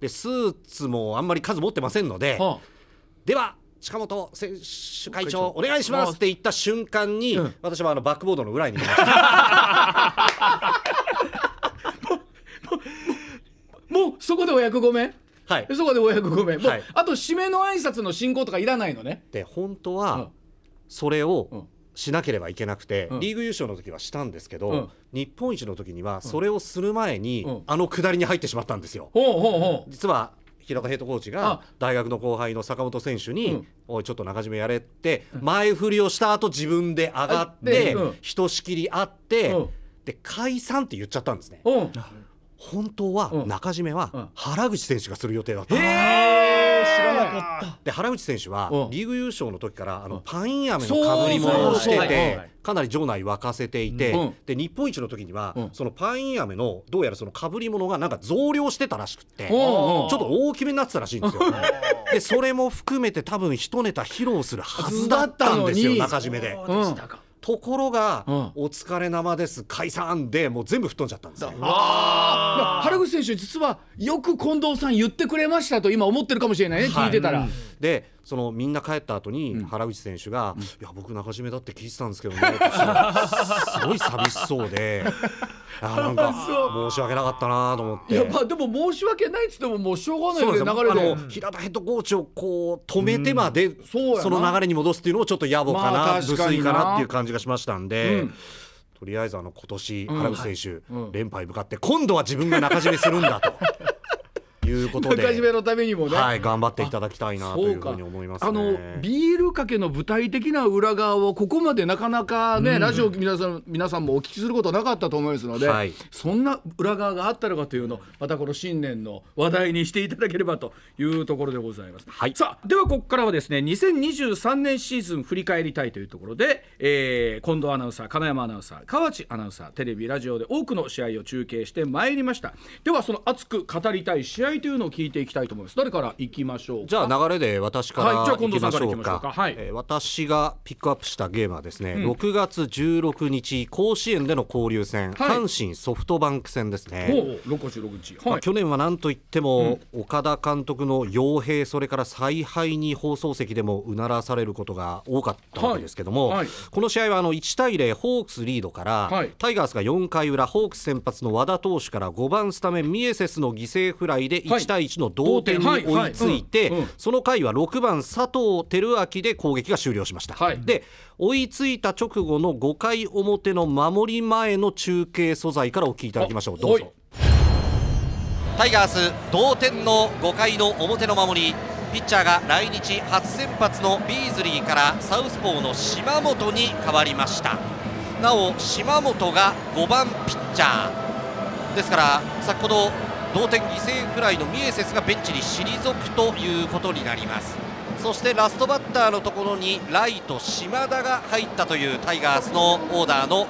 でスーツもあんまり数持ってませんので、はでは近本選手会長お願いしますって言った瞬間に、うん。私はあのバックボードの裏に もうそこでお役御免はい。そこでお役御免もう、はい。あと締めの挨拶の進行とかいらないのね。で本当うん。はそれうん。をしなければいけなくて、うん。リーグ優勝の時はしたんですけど、うん。日本一の時にはそれをする前に、うん。あの下りに入ってしまったんですよ。ほうほうほう。実は平田ヘッドコーチあ。が大学の後輩の坂本選手に「うん。おいちょっと中締めやれ」って前振りをした後自分で上がっでてうん。ひとしきりあってうん。で解散って言っちゃったんですね。うん。本当はうん。中締めうん。は原口選手がする予定だった。えー、知らなかったで原口選手はうん。リーグ優勝の時からあのパイン飴のそう。かぶり物をしててはい。かなり場内沸かせていてうん。で日本一の時にはうん。そのパイン飴のどうやらそのかぶり物がなんか増量してたらしくってちょっと大きめになってたらしいんですよ。でそれも含めて多分一ネタ披露するはずだったんですよ中締めで。そうでしたか。ところがうん「お疲れ生です解散」でもう全部吹っ飛んじゃったんですよ。あ原口選手実はよく近藤さん言ってくれましたと今思ってるかもしれないね聞いてたら、でそのみんな帰った後に原口選手が「いや僕中締めだって聞いてたんですけどね」すごい寂しそうで。あなんか 申し訳なかったなと思って。いやまあでも申し訳ないっつってももうしょうがないで流れで。平田ヘッドコーチをこう止めてまで、その流れに戻すっていうのもちょっと野暮かな、無粋かなっていう感じがしましたんで。とりあえずあの今年原口選手、連覇へ向かって今度は自分が中締めするんだと。いうことで。中締めのためにもね、はい、頑張っていただきたいなというふうに思います、ね、あのビールかけの具体的な裏側をここまでなかなかね、うん、ラジオ皆さん皆さんもお聞きすることなかったと思いますので、はい、そんな裏側があったのかというのをまたこの新年の話題にしていただければというところでございます、はい、さあではここからはですね2023年シーズン振り返りたいというところで、えー、近藤アナウンサー金山アナウンサー河内アナウンサーテレビラジオで多くの試合を中継してまいりました。ではその熱く語りたい試合というのを聞いていきたいと思います。誰からいきましょうじゃあ流れで私からはい、じゃあ近藤さんか。らいきましょうか。はい、えー、私がピックアップしたゲームはですね、うん、6月16日甲子園での交流戦、はい、阪神ソフトバンク戦ですね。6月16日、はい。まあ、去年は何といっても、うん、岡田監督の傭兵それから采配に放送席でもうならされることが多かったわけですけども、はい。はい、この試合はあの1対0ホークスリードから、タイガースが4回裏ホークス先発の和田投手から5番スタメンミエセスの犠牲フライで1対1の同同点に追いついて、その回は6番佐藤輝明で攻撃が終了しました、はい、で追いついた直後の5回表の守り前の中継素材からお聞きいただきましょう。どうぞ。タイガース同点の5回の表の守りピッチャーが来日初先発のビーズリーからサウスポーの島本に変わりました。なお島本が5番ピッチャー。ですから先ほど同点犠牲フライのミエセスがベンチに退くということになりますそしてラストバッターのところにライト島田が入ったというタイガースのオーダーの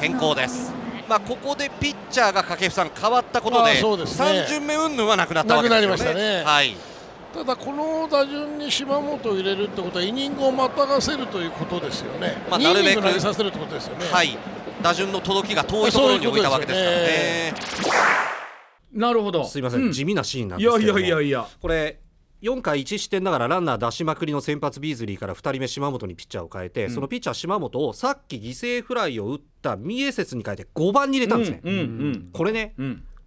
変更ですまあ、ここでピッチャーが掛布さん変わったことで、ね、3巡目云々はなくなったわけですよね。ねはい、ただ、この打順に島本を入れるってことはイニングをまたがせるということですよね。まあ、なるべく投げさせるってことですよね。はい、打順の届きが遠いところに置いたわけですからね。なるほど。すいません、うん、地味なシーンなんですけどいやいやいやこれ4回1失点ながらランナー出しまくりの先発ビーズリーから2人目島本にピッチャーを変えて、うん、そのピッチャー島本をさっき犠牲フライを打った三重節に変えて5番に入れたんですね、うんうんうん、これね、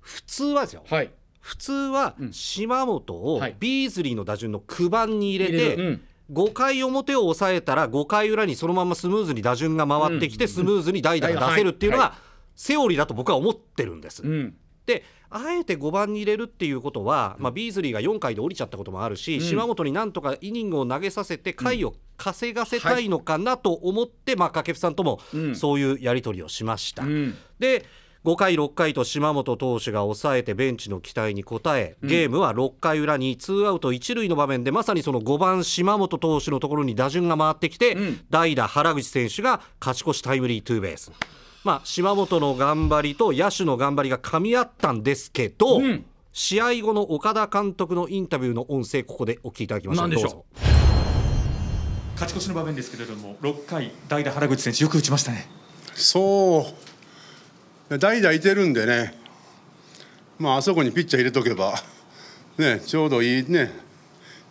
普通はですよ、はい、普通は島本をビーズリーの打順の9番に入れて、はい5回表を抑えたら5回裏にそのままスムーズに打順が回ってきてスムーズに代打が出せるっていうのがセオリーだと僕は思ってるんです。であえて5番に入れるっていうことは、まあ、ビーズリーが4回で降りちゃったこともあるし、うん、島本になんとかイニングを投げさせて回を稼がせたいのかなと思って、うんはい、まあ、掛布さんともそういうやり取りをしました。うん、で5回、6回と島本投手が抑えてベンチの期待に応えゲームは6回裏にツーアウト1塁の場面でまさにその5番、島本投手のところに打順が回ってきて、代打、原口選手が勝ち越しタイムリーツーベース。まあ、島本の頑張りと野手の頑張りが噛み合ったんですけど、うん、試合後の岡田監督のインタビューの音声ここでお聞きいただきましょう。勝ち越しの場面ですけれども6回代打原口選手よく打ちましたね。そう。代打いてるんでね。まああそこにピッチャー入れとけばねちょうどいいね。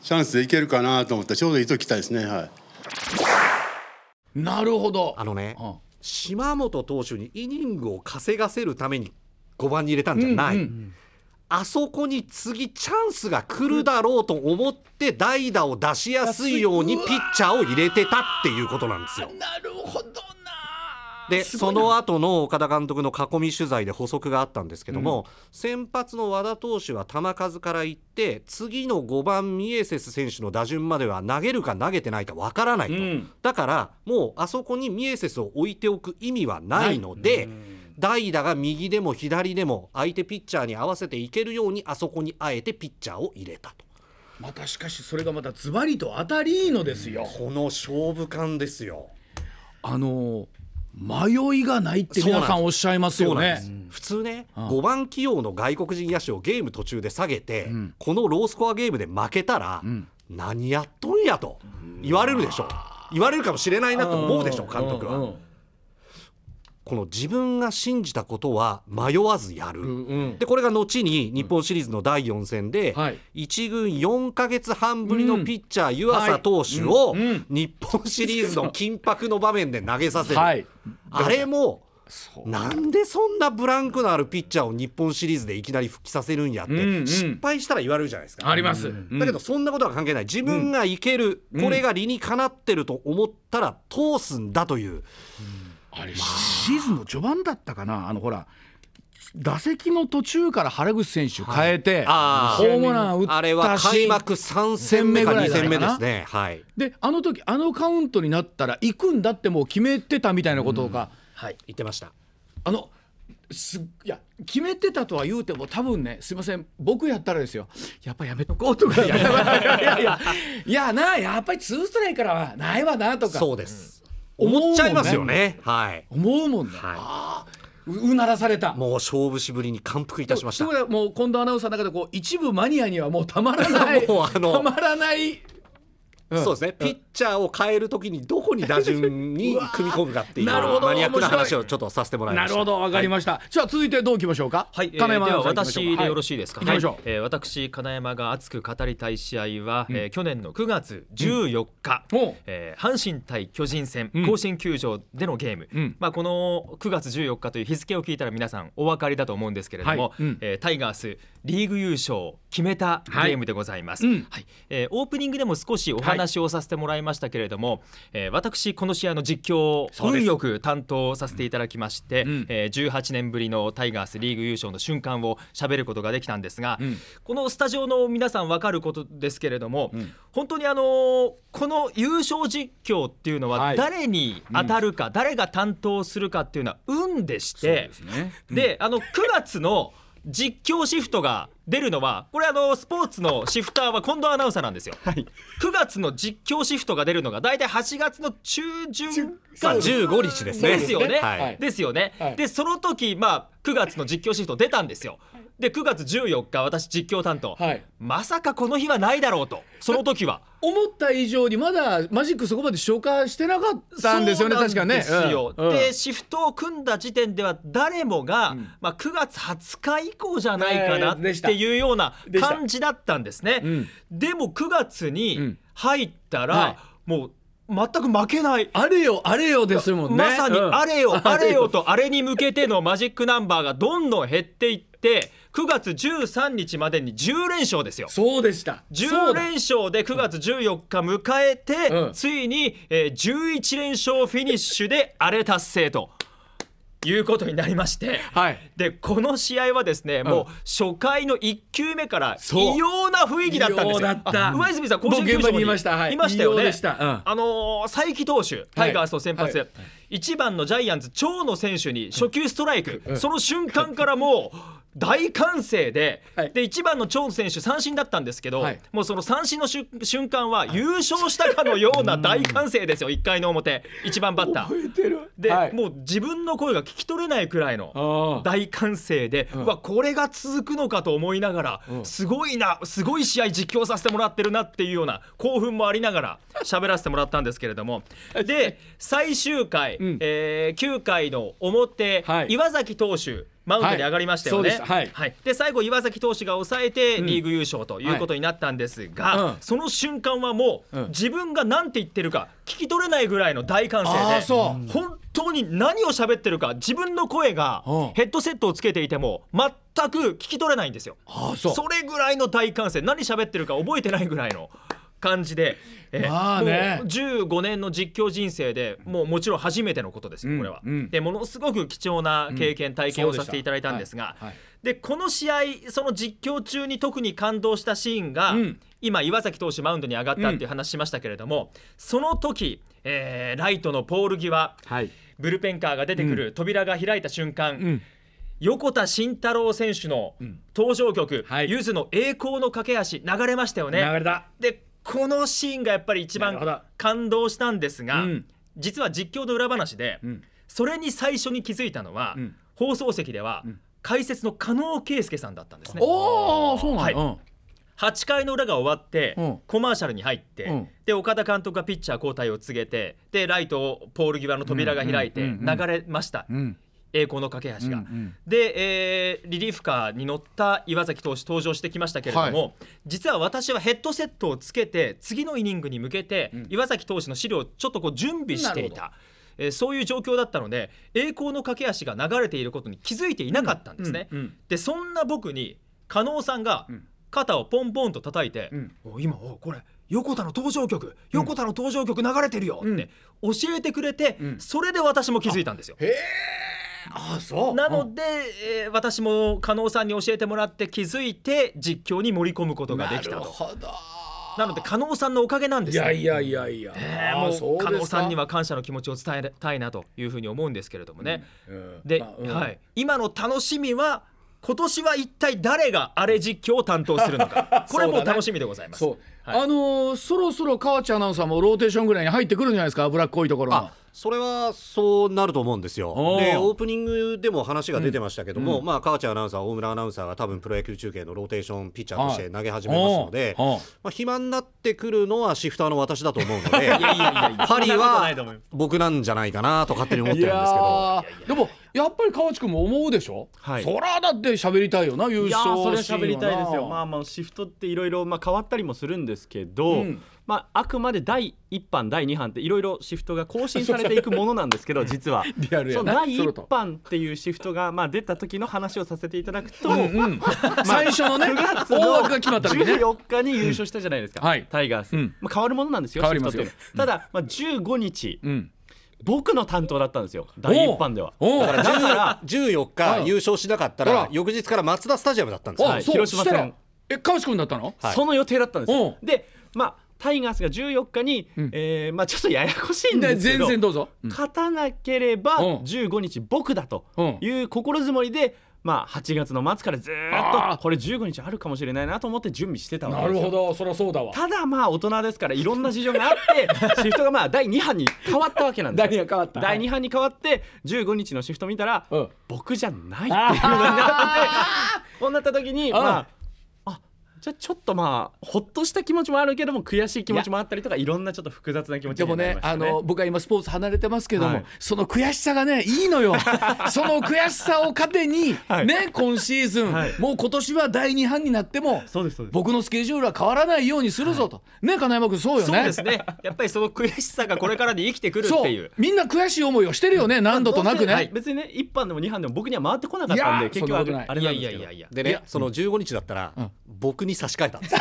チャンスでいけるかなと思ってちょうどいいときたいですね。はい。なるほど。あのね、うん島本投手にイニングを稼がせるために5番に入れたんじゃない、うんうん、あそこに次チャンスが来るだろうと思って代打を出しやすいようにピッチャーを入れてたっていうことなんですよ。なるほどでその後の岡田監督の囲み取材で補足があったんですけども、うん、先発の和田投手は球数から言って次の5番ミエセス選手の打順までは投げるか投げてないかわからないと、うん、だからもうあそこにミエセスを置いておく意味はないので、代打が右でも左でも相手ピッチャーに合わせていけるようにあそこにあえてピッチャーを入れたと。またしかしそれがまたズバリと当たりのですよ。この勝負感ですよ。あの迷いがないって皆さんおっしゃいますよね。普通ね、うん、5番起用の外国人野手をゲーム途中で下げて、うん、このロースコアゲームで負けたら、うん、何やっとんやと言われるでしょ。う言われるかもしれないなと思うでしょう監督は。この自分が信じたことは迷わずやる、うんうん、でこれが後に日本シリーズの第4戦で、うん。はい、1軍4か月半ぶりのピッチャー、うん、湯浅投手を日本シリーズの緊迫の場面で投げさせる、はい、あれもなんでそんなブランクのあるピッチャーを日本シリーズでいきなり復帰させるんやって、うんうん、失敗したら言われるじゃないですか。あります、だけどそんなことは関係ない。自分がいける、うん、これが理にかなってると思ったら通すんだという。あれ、シーズンの序盤だったかな？あのほら打席の途中から原口選手変えて、はい、ホームラン打ったあれは開幕3戦目か2戦目ですね。はい、であの時あのカウントになったら行くんだってもう決めてたみたいなことが。うん。はい。言ってました。あのすいや決めてたとは言うても多分ねすいません僕やったらですよやっぱやめとこうとか。いやいやいやいや。なやっぱりツーストライクからはないわなとか。そうです、うん、思っちゃいますよね。はい。思うもんね、はい、うならされた。もう勝負しぶりに感服いたしました。もう近藤アナウンサーの中でこう一部マニアにはもうたまらない。もうあのたまらないそうですね、ピッチャーを変えるときにどこに打順に組み込むかっていうマニアックな話をちょっとさせてもらいました。なるほど。わかりました、はい、じゃあ続いてどういきましょうか？はい、金山、えー、では私でよろしいですか、はい、はい、えー、私金山が熱く語りたい試合は、うん、えー、去年の9月14日、うん、えー、阪神対巨人戦、うん、甲子園球場でのゲーム、うん、まあこの9月14日という日付を聞いたら皆さんお分かりだと思うんですけれども、はい。うん、えー、タイガースリーグ優勝決めたゲームでございます、はい、はい、えー、オープニングでも少しお話をさせてもらいましたけれども、はい、えー、私この試合の実況を運よく担当させていただきまして、うん、えー、18年ぶりのタイガースリーグ優勝の瞬間を喋ることができたんですが、うん、このスタジオの皆さん分かることですけれども、うん、本当にあのー、この優勝実況っていうのは誰に当たるか、はい、誰が担当するかっていうのは運でして、で、ね、あの9月の実況シフトが出るのはこれあのスポーツのシフターは近藤アナウンサーなんですよ、はい、9月の実況シフトが出るのが大体8月の中旬か15日ですね。ですよね、はい、ですよね、はい、でその時まあ9月の実況シフト出たんですよで9月14日私実況担当、はい、まさかこの日はないだろうと。その時は。思った以上にまだマジックそこまで消化してなかったんですよね確かねですよ、うん、でシフトを組んだ時点では誰もが、うん、まあ、9月20日以降じゃないかなっていうような感じだったんですね、うん、でも9月に入ったら、はい、もう全く負けない。あれよあれよですもんね。まさにあれよ、あれよと あれに向けてのマジックナンバーがどんどん減っていって9月13日までに10連勝ですよ。そうでした。10連勝で9月14日迎えて、うん、ついに、えー、11連勝フィニッシュであれ達成と。いうことになりまして、はい、でこの試合はですね、うん、もう初回の1球目から異様な雰囲気だったんですよ。上泉さん甲子園球場にいました、はい、いましたよね。うん、あのー、佐伯投手タイガースの先発、はい。はい、1番のジャイアンツ長野選手に初球ストライク、その瞬間からもう大歓声で,、で1番のチョン選手三振だったんですけど、はい、もうその三振の瞬間は優勝したかのような大歓声ですよ。1回の表。1番バッター。で、はい、もう自分の声が聞き取れないくらいの大歓声で、うん、わこれが続くのかと思いながら、うん、すごいなすごい試合実況させてもらってるなっていうような興奮もありながら喋らせてもらったんですけれども。で最終回、うん、えー、9回の表、はい、岩崎投手マウンドに上がりましたよね。はい、はい、で最後岩崎投手が抑えてリーグ優勝ということになったんですが、うんはい、その瞬間はもう、自分が何て言ってるか聞き取れないぐらいの大歓声で本当に何を喋ってるか自分の声がヘッドセットをつけていても全く聞き取れないんですよ。それぐらいの大歓声。何喋ってるか覚えてないぐらいの。感じで、えまあね、もう15年の実況人生でもうもちろん初めてのことですこれは、うん、でものすごく貴重な経験、うん、体験をさせていただいたんですが、はいはい、でこの試合その実況中に特に感動したシーンが、うん、今岩崎投手マウンドに上がったっていう話しましたけれども、その時、えー、ライトのポール際、はい、ブルペンカーが出てくる、扉が開いた瞬間、横田慎太郎選手の登場曲「ゆ、ず、の栄光の架け橋」流れましたよね。でこのシーンがやっぱり一番感動したんですが、うん、実は実況の裏話で、うん、それに最初に気づいたのは、うん、放送席では、解説の加納圭介さんだったんですね。おそうなん、はい。8回の裏が終わって、コマーシャルに入って、で岡田監督がピッチャー交代を告げてでライトポール際の扉が開いて流れました。栄光の架け橋が、うんうん、で、えー、リリーフカーに乗った岩崎投手登場してきましたけれども、はい、実は私はヘッドセットをつけて次のイニングに向けて、うん、岩崎投手の資料をちょっとこう準備していた。えー、そういう状況だったので栄光の架け橋が流れていることに気づいていなかったんですね。うんうんうん、でそんな僕に加納さんが肩をポンポンと叩いて「うん、お今おこれ横田の登場曲横田の登場曲流れてるよ」って教えてくれて、うん、それで私も気づいたんですよ。へえあそう。なので、えー、私も加納さんに教えてもらって気づいて実況に盛り込むことができたと。なので加納さんのおかげなんですいやいやいやいや、えー、もう加納さんには感謝の気持ちを伝えたいなというふうに思うんですけれどもね、うんうん、で、うん、はい、今の楽しみは今年は一体誰があれ実況を担当するのか。これも楽しみでございます、ね。はい、あのー、そろそろ河内アナウンサーもローテーションぐらいに入ってくるんじゃないですか。脂っこいところの。それはそうなると思うんですよ。でオープニングでも話が出てましたけども、うん、まあ河内アナウンサー大村アナウンサーが多分プロ野球中継のローテーションピッチャーとして投げ始めますので、まあ、暇になってくるのはシフターの私だと思うので針は僕なんじゃないかなと勝手に思ってるんですけど。でもやっぱり河内君も思うでしょ、はい、そらだって喋りたいよな優勝いやそれは喋りたいですよ。まあまあシフトっていろいろ変わったりもするんですけど、うんまあ、あくまで第1版第2版っていろいろシフトが更新されていくものなんですけど実は。リアルやな。第1版っていうシフトがまあ出た時の話をさせていただくと、うんうん。まあ、最初のね9月の14日に優勝したじゃないですか、うんはい、タイガース、うん、まあ、変わるものなんですよ変わりますよ。ただ、まあ、15日、うん。僕の担当だったんですよ第一版では。だからだから14日優勝しなかったら翌日からマツダスタジアムだったんですよ、はい、広島戦。え川内君だったの、はい、その予定だったんですよ。でまあタイガースが14日に、うん、えー、まあ、ちょっとややこしいんですけど全然どうぞ、うん、勝たなければ15日僕だという心づもりで、まあ、8月の末からずっとこれ15日あるかもしれないなと思って準備してたわけですなるほど。そりゃそうだわ。ただまあ大人ですからいろんな事情があって シフトがまあ第2波に変わったわけなんです第2波変わった。第2波に変わって15日のシフト見たら、うん、僕じゃないっていうのになってこうなった時にまあじゃあちょっとまあほっとした気持ちもあるけども悔しい気持ちもあったりとかいろんなちょっと複雑な気持ちになりました、ね、でもねあの僕は今スポーツ離れてますけども、はい、その悔しさがねいいのよ。その悔しさを糧に、はい、ね今シーズン、はい、もう今年は第2版になっても僕のスケジュールは変わらないようにするぞと、ね金山君そうよね。そうですね。やっぱりその悔しさがこれからで生きてくるっていう。みんな悔しい思いをしてるよね何度となくね、別にね1版でも2版でも僕には回ってこなかったんで結局あれなんですけど。いやいやいやでねその15日だったら、うん。僕に差し替えた。んです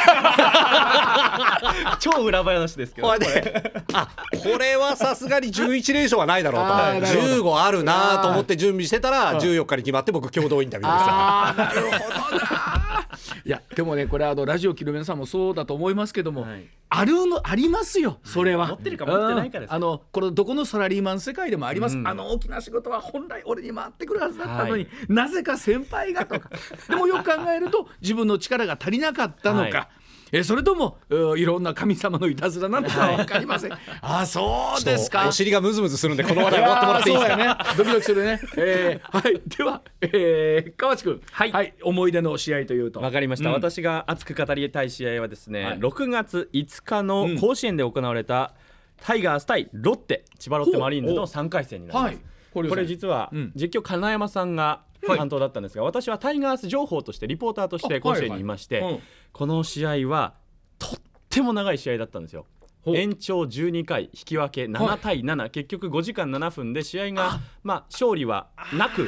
超裏話ですけどこれ。あこれはさすがに11連勝はないだろうと。15あるなと思って準備してたら14日に決まって僕共同インタビューでしたなるほどな いやでもねこれあのラジオ切る皆さんもそうだと思いますけども、はい、あるのありますよそれは、持ってるか持ってないかあのこのどこのサラリーマン世界でもあります、うん、あの大きな仕事は本来俺に回ってくるはずだったのに、はい、なぜか先輩がとか。でもよく考えると自分の力が足りなかったのか、はいえそれともいろんな神様のいたずらなのか分かりません、はい、あそうですか。お尻がムズムズするんでこの話題終わってもらっていいですか ね。ドキドキするね、えー、はい。では、えー、河内君、はい、はい、思い出の試合というと。分かりました、うん、私が熱く語りたい試合はですね、はい、6月5日の甲子園で行われた、タイガース対ロッテ。千葉ロッテマリーンズの3回戦になります、これ実は、実況金山さんが担当だったんですが、私はタイガース情報としてリポーターとして甲子園にいまして、この試合はとっても長い試合だったんですよ。延長12回引き分け7対7、はい、結局5時間7分で試合がまあ、勝利はなく、引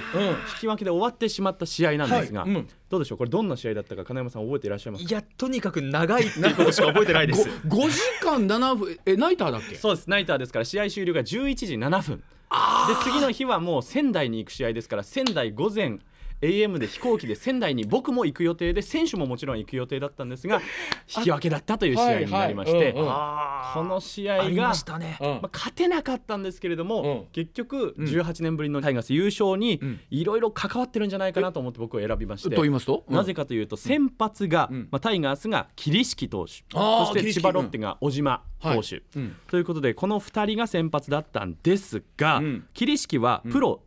き分けで終わってしまった試合なんですが、はい。うん、どうでしょう？これどんな試合だったか金山さん覚えていらっしゃいますいやとにかく長いっていうことしか覚えてないです。5, 5時間7分えナイターだっけ？そうですナイターですから試合終了が11時7分。で次の日はもう仙台に行く試合ですから仙台午前 AM で飛行機で仙台に僕も行く予定で選手ももちろん行く予定だったんですが 引き分けだったという試合になりまして、この試合が、ね。まあ、勝てなかったんですけれども、結局18年ぶりのタイガース優勝にいろいろ関わってるんじゃないかなと思って僕は選びまして、と言いますと、なぜかというと先発が、まあ、タイガースが桐敷投手。そして千葉ロッテが小島投手、ということでこの2人が先発だったんですが、桐敷はプロ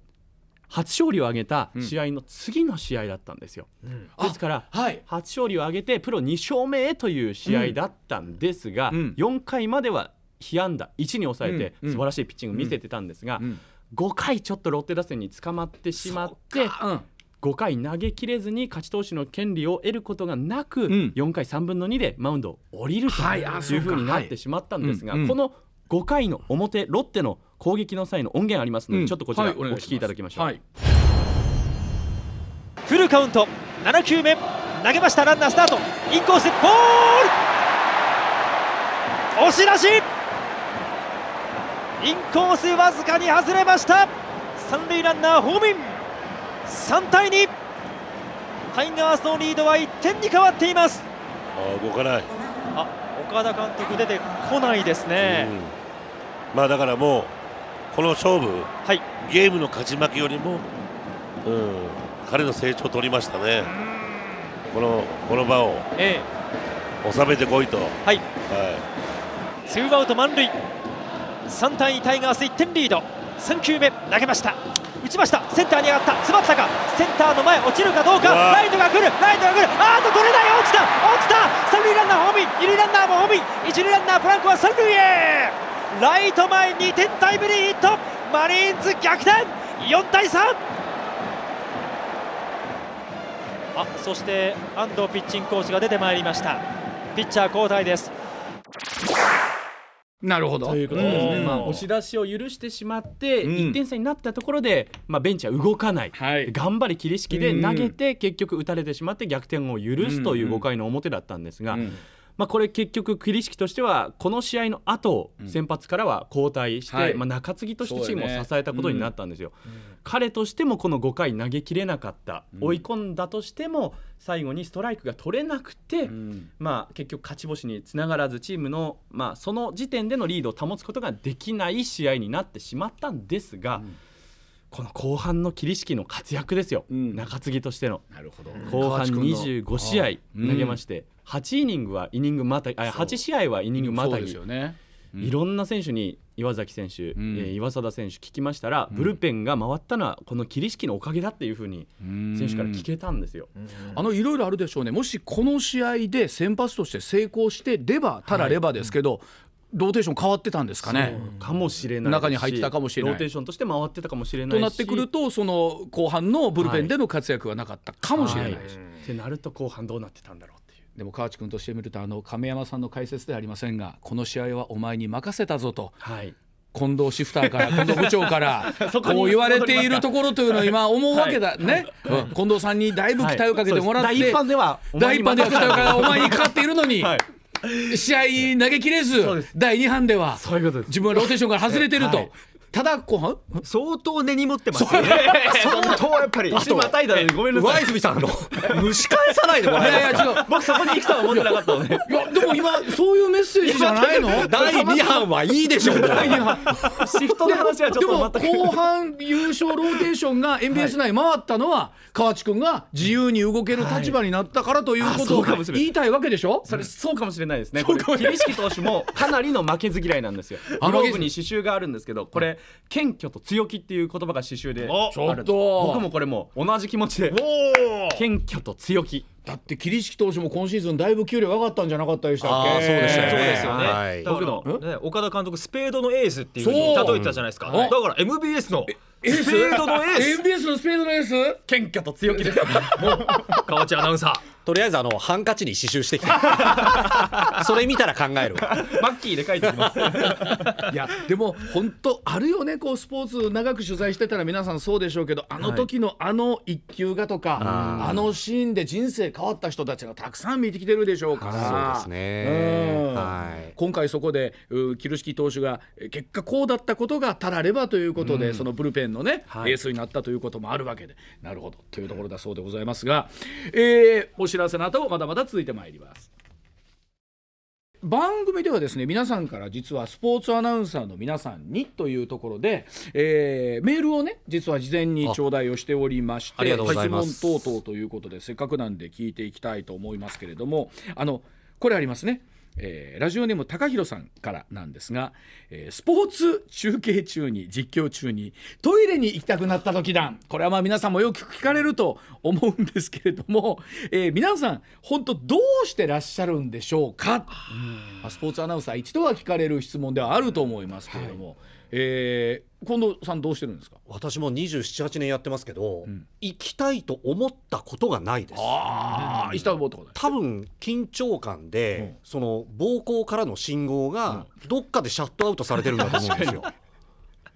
初勝利を挙げた試合の次の試合だったんですよ、うん、ですから、はい、初勝利を挙げてプロ2勝目へという試合だったんですが、うん、4回までは被安打1に抑えて素晴らしいピッチングを見せてたんですが、5回ちょっとロッテ打線に捕まってしまって、5回投げきれずに勝ち投手の権利を得ることがなく、うん、4回3分の2でマウンドを降りるとい。うふうになってしまったんですが、この5回の表ロッテの攻撃の際の音源ありますので、うん、ちょっとこちらお聞きいただきましょう、はい、フルカウント。7球目。投げました。ランナースタート。インコースボール。押し出し。インコースわずかに外れました。三塁ランナーホームイン。3対2タイガースのリードは1点に変わっています。あ動かない。あ岡田監督出てこないですね、うん、まあだからもうこの勝負、はい、ゲームの勝ち負けよりも、うん、彼の成長を取りましたね、このこの場を、ええ、収めてこいと、はい。はい、ツーアウト満塁。3対2タイガース1点リード。3球目投げました。打ちました。センターに上がった。詰まったか。センターの前落ちるかどうか。ライトが来る。ライトが来る。あーと取れない。落ちた。落ちた。三塁ランナーホームイン。二塁ランナーもホームイン。一塁ランナープランクは三塁へライト前2点タイムリーヒット。マリーンズ逆転。4対3あそして安藤ピッチングコーチが出てまいりました。ピッチャー交代です。なるほど。ということですね、まあ、押し出しを許してしまって、1点差になったところで、まあ、ベンチは動かない、はい、頑張り桐敷で投げて、結局打たれてしまって逆転を許すという5回の表だったんですが、うんうんまあ、これ結局桐敷としてはこの試合の後、先発からは交代して、はい、まあ、中継ぎとしてチームを支えたことになったんですよ、ねうん、彼としてもこの5回投げきれなかった、うん、追い込んだとしても最後にストライクが取れなくて、うん、まあ、結局勝ち星につながらずチームの、まあ、その時点でのリードを保つことができない試合になってしまったんですが。この後半の桐敷の活躍ですよ、中継ぎとしての。なるほど。後半25試合投げまして、8イニングはイニングまたぎ8試合はイニングまたぎ、うんね。うん、いろんな選手に岩崎選手、うん、えー、岩貞選手聞きましたら、ブルペンが回ったのはこの桐敷のおかげだっていうふうに選手から聞けたんですよ。あのいろいろあるでしょうね。もしこの試合で先発として成功してレバーただレバーですけど、はいローテーション変わってたんですかね。かもしれない中に入ってたかもしれない。ローテーションとして回ってたかもしれないとなってくるとその後半のブルペンでの活躍はなかったかもしれない。し。はい、ってなると後半どうなってたんだろうでも河内君としてみるとあの亀山さんの解説ではありませんがこの試合はお前に任せたぞと。はい。近藤シフターから 近藤部長からこう言われているところというのを今思うわけだ。ね、近藤さんにだいぶ期待をかけてもらって、はい、第一般では第一般では期待がお前にかかっているのに、はい、試合投げきれず第2班では自分はローテーションから外れてると。ただ後半相当根に持ってますよね。相当やっぱり。年またいだごめんなさい。上泉さんの？蒸し返さないでもらえますか僕そこに行くとは思ってなかったのねいやでも今そういうメッセージじゃないの？第2班はいいでしょう。第2班シフトの話はちょっとでも後半優勝ローテーションが MBS 内回ったのは河内君が自由に動ける立場になったからということを言いたいわけでしょ？それそうかもしれないですね。桐敷投手もかなりの負けず嫌いなんですよ。グローブに刺繍があるんですけどこれ謙虚と強気っていう言葉が刺繍でちょっと。僕もこれも同じ気持ちで謙虚と強気。だって桐敷投手も今シーズンだいぶ給料上がったんじゃなかったでしたっけ？そうでしたね。そうですよね、はい、僕の、ね、岡田監督スペードのエースっていうふうに例えてたじゃないですか。だから MBS のエース？スペードのエース？MBS のスペードのエース？謙虚と強気ですもう河内アナウンサー。とりあえずあのハンカチに刺繍してきて それ見たら考えるマッキーで書いてきます。いやでも本当あるよね。こうスポーツ長く取材してたら皆さんそうでしょうけどあの時のあの一球がとか、はい、あのシーンで人生変わった人たちがたくさん見てきてるでしょうから。そうですね、はい、今回そこでキルシキ投手が結果こうだったことがたらればということで、うん、そのブルペンのね、はい、エースになったということもあるわけで。なるほど。というところだそうでございますが、えー、お知らせの後まだまだ続いてまいります。番組ではですね皆さんから実はスポーツアナウンサーの皆さんにというところで、えー、メールをね実は事前に頂戴をしておりまして質問等々ということでせっかくなんで聞いていきたいと思いますけれどもあのこれありますねえー、ラジオネーム高弘さんからなんですが、えー、スポーツ中継中に実況中にトイレに行きたくなった時だこれはまあ皆さんもよく聞かれると思うんですけれども、えー、皆さん本当どうしてらっしゃるんでしょうか？スポーツアナウンサー一度は聞かれる質問ではあると思いますけれども。はいえー、近藤さんどうしてるんですか？私も278年やってますけど、うん、行きたいと思ったことがないです。ああ、行きたいと思ったこと多分緊張感で、うん、その膀胱からの信号がどっかでシャットアウトされてるんだと思うんですよ。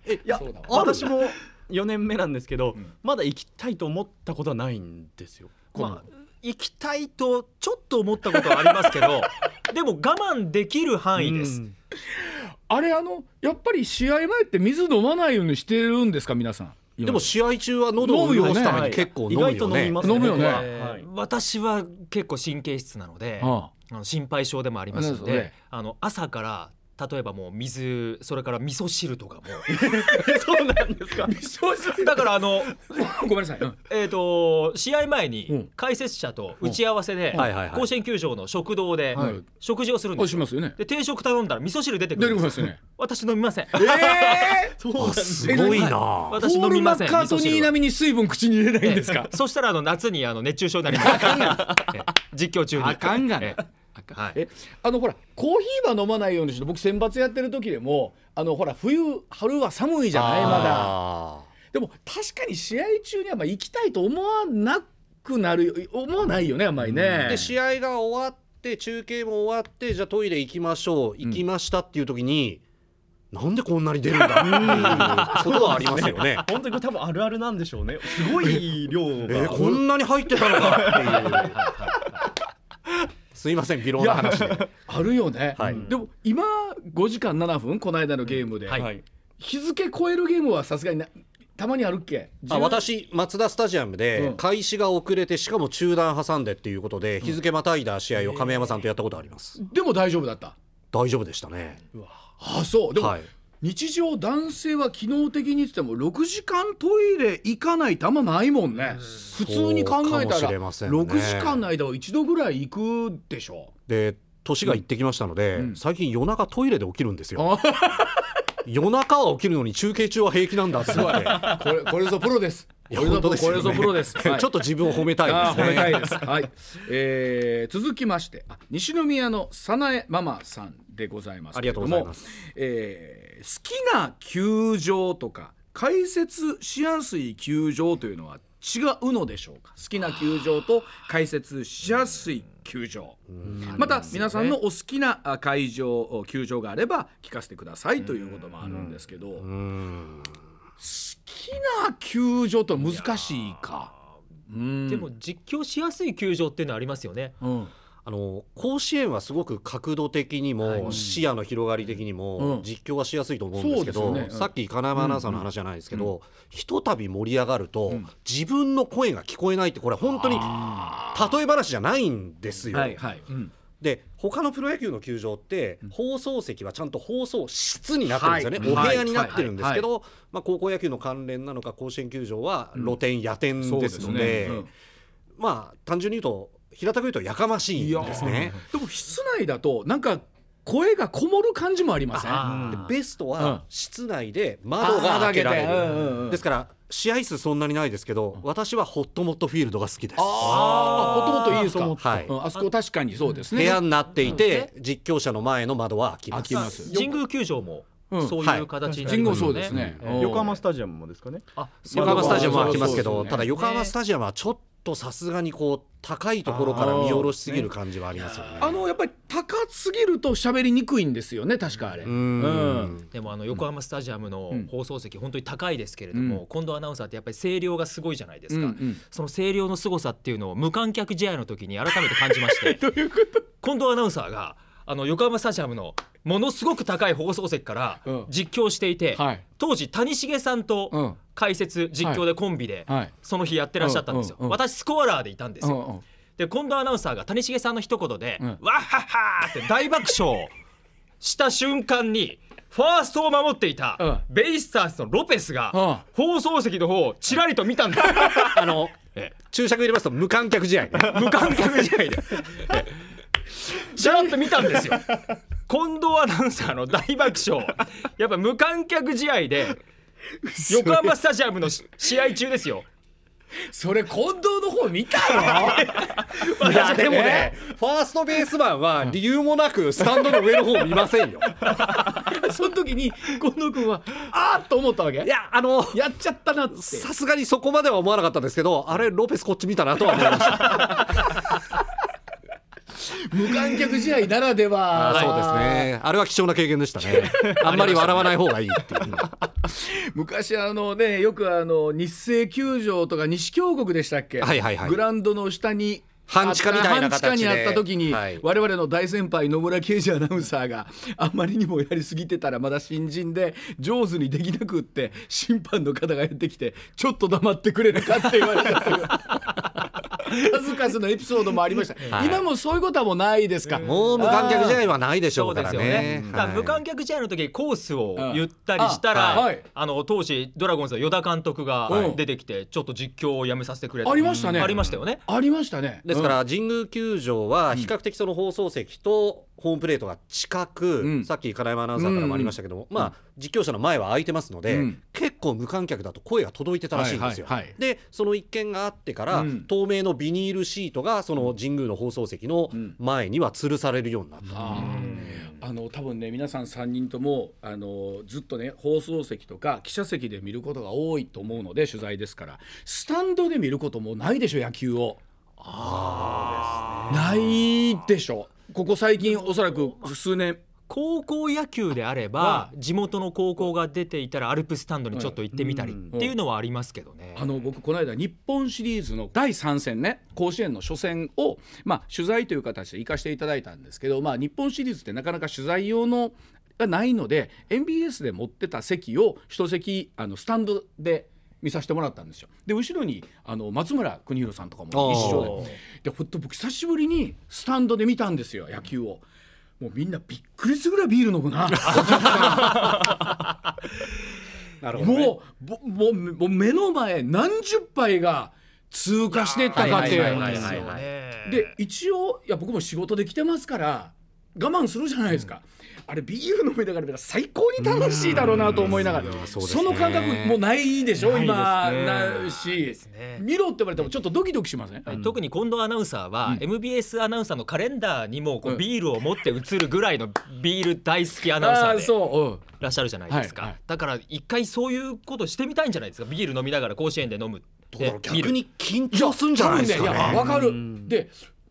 えいや私も4年目なんですけど、うん、まだ行きたいと思ったことはないんですよ、まあ、行きたいとちょっと思ったことはありますけど でも我慢できる範囲です、あれあのやっぱり試合前って水飲まないようにしてるんですか？皆さん。でも試合中は喉を潤すために結構飲むよね。飲むよね。私は結構神経質なので、あ。の心配性でもありますので、あの朝から例えばもう水それから味噌汁とかも。そうなんですか。味噌汁。だからあのごめんなさい、うん、えっ、と試合前に解説者と打ち合わせで、甲子園球場の食堂で食事をするんですよ,、ね、で定食頼んだら味噌汁出てくるんですよ、ね、私飲みません。ええー、そうすごいな。私飲みませんカートニー並みに水分口に入れないんですか？そしたらあの夏にあの熱中症になります。実況中に。あかんがねはい、えあのほらコーヒーは飲まないようにして僕選抜やってる時でもあのほら冬春は寒いじゃない？まだ。でも確かに試合中にはまあ行きたいと思わなくなる思わないよねあんまりね、で試合が終わって中継も終わってじゃあトイレ行きましょう。行きましたっていう時に、うん、なんでこんなに出るんだっていうことはありますよね。本当に多分あるあるなんでしょうね。すごい量が。えこんなに入ってたのかっていう。すいません微妙な話あるよね、はい、でも今5時間7分この間のゲームで、はい、日付超えるゲームはさすがにたまにあるっけ？あ私マツダスタジアムで開始が遅れてしかも中断挟んでっていうことで日付またいだ試合を亀山さんとやったことあります、でも大丈夫だった。大丈夫でしたね。あそう。でも、はい、日常男性は機能的に言っても6時間トイレ行かないってあんまないもんね。普通に考えたら、ね、6時間の間は一度ぐらい行くでしょ？で年が行ってきましたので、うん、最近夜中トイレで起きるんですよ。夜中は起きるのに中継中は平気なんだって これこれぞプロです。これぞプロです、はい、ちょっと自分を褒めたいですね。褒めたいです。はい、えー、続きまして。西宮の早苗ママさんでございますありがとうございます、えー、好きな球場とか解説しやすい球場というのは違うのでしょうか？好きな球場と解説しやすい球場。また皆さんのお好きな会場球場があれば聞かせてくださいということもあるんですけど。好きな球場と難しいか？でも実況しやすい球場っていうのはありますよね、うんあの甲子園はすごく角度的にも、視野の広がり的にも、実況はしやすいと思うんですけど、さっき金山アナウンサーの話じゃないですけど、ひとたび盛り上がると、自分の声が聞こえないってこれ本当に例え話じゃないんですよ。はいはい。で他のプロ野球の球場って放送席はちゃんと放送室になってるんですよね、はい、お部屋になってるんですけど、まあ、高校野球の関連なのか甲子園球場は露天、野天ですので、ねうん、まあ単純に言うと平たく言うとやかましいですね。でも室内だとなんか声がこもる感じもありません？ベストは室内で窓が開けられる、ですから試合数そんなにないですけど、私はホットモットフィールドが好きです。ああホットモットいいですか？はい、あそこ確かにそうですね。部屋になっていて、実況者の前の窓は開きます。神宮球場もそういう形になりますそうですね。横浜スタジアムもですかね？横浜スタジアムは開きますけど、ただ横浜スタジアムはちょっとさすがにこう高いところから見下ろしすぎる感じはありますよね。あのやっぱり高すぎると喋りにくいんですよね確かあれ。うんでもあの横浜スタジアムの放送席、うん、本当に高いですけれども、うん、近藤アナウンサーってやっぱり声量がすごいじゃないですか。うんうん、その声量の凄さっていうのを無観客試合の時に改めて感じまして。どういうこと？近藤アナウンサーがあの横浜スタジアムのものすごく高い放送席から実況していて、うんはい、当時谷繁さんと解説実況でコンビでその日やってらっしゃったんですよ、私スコアラーでいたんですよ、で近藤アナウンサーが谷繁さんの一言で「わっはっは!」って大爆笑した瞬間にファーストを守っていたベイスターズのロペスが放送席の方をちらりと見たんです。あの注釈入れますと無観客試合、無観客試合で。ちらっと見たんですよ。近藤アナウンサーの大爆笑。やっぱ無観客試合で 横浜スタジアムの試合中ですよ。それ近藤の方見たの？いやでもねファーストベースマンは理由もなくスタンドの上の方見ませんよ。その時に近藤君はあーっと思ったわけ？いやあのやっちゃったなって。さすがにそこまでは思わなかったんですけどあれロペスこっち見たなとは思いました無観客試合ならでは。そうですね。あれは貴重な経験でしたね。あんまり笑わない方がいいっていう。昔あのねよくあの日生球場とか西京極でしたっけ、はいはいはい、グラウンドの下に半地下みたいな形にあった時に、はい、我々の大先輩野村啓二アナウンサーがあまりにもやりすぎてたらまだ新人で上手にできなくって審判の方がやってきてちょっと黙ってくれるかって言われた数々のエピソードもありました、はい、今もそういうことはもうないですか、もう無観客試合はないでしょうからね、ね。はい、無観客試合の時コースを言ったりしたら、ああの当時ドラゴンズの与田監督が出てきて、ちょっと実況をやめさせてくれありましたね。ありましたよね。ありましたね。ですから神宮球場は比較的その放送席とホームプレートが近く、うん、さっき金山アナウンサーからもありましたけども、うん、まあ実況者の前は空いてますので、うん、結構無観客だと声が届いてたらしいんですよ。はいはい。はい、でその一件があってから、透明のビニールシートがその神宮の放送席の前には吊るされるようになった。あの多分ね皆さん3人ともあのずっとね放送席とか記者席で見ることが多いと思うので取材ですからスタンドで見ることもないでしょ野球を。あないでしょここ最近おそらく数年。高校野球であれば地元の高校が出ていたらアルプスタンドにちょっと行ってみたりっていうのはありますけどね。あの僕この間日本シリーズの第3戦ね甲子園の初戦を、まあ、取材という形で行かせていただいたんですけど、まあ、日本シリーズってなかなか取材用のがないので MBS で持ってた席を一席あのスタンドで見させてもらったんですよ。で後ろにあの松村邦洋さんとかも一緒で。でほんと僕久しぶりにスタンドで見たんですよ野球を。もうみんなびっくりするぐらいビール飲むな。なるほど、ね、もうもうもう目の前何十杯が通過してったかってで一応いや僕も仕事で来てますから我慢するじゃないですか、うん。あれビール飲みながら最高に楽しいだろうなと思いながら、その感覚もないでしょ今。なし、見ろって言われてもちょっとドキドキしません、特に近藤アナウンサーは、MBS アナウンサーのカレンダーにもこうビールを持って映るぐらいのビール大好きアナウンサーでいらっしゃるじゃないですか、だから一回そういうことしてみたいんじゃないですか。ビール飲みながら甲子園で飲む逆に緊張するんじゃないですかね。わかる。で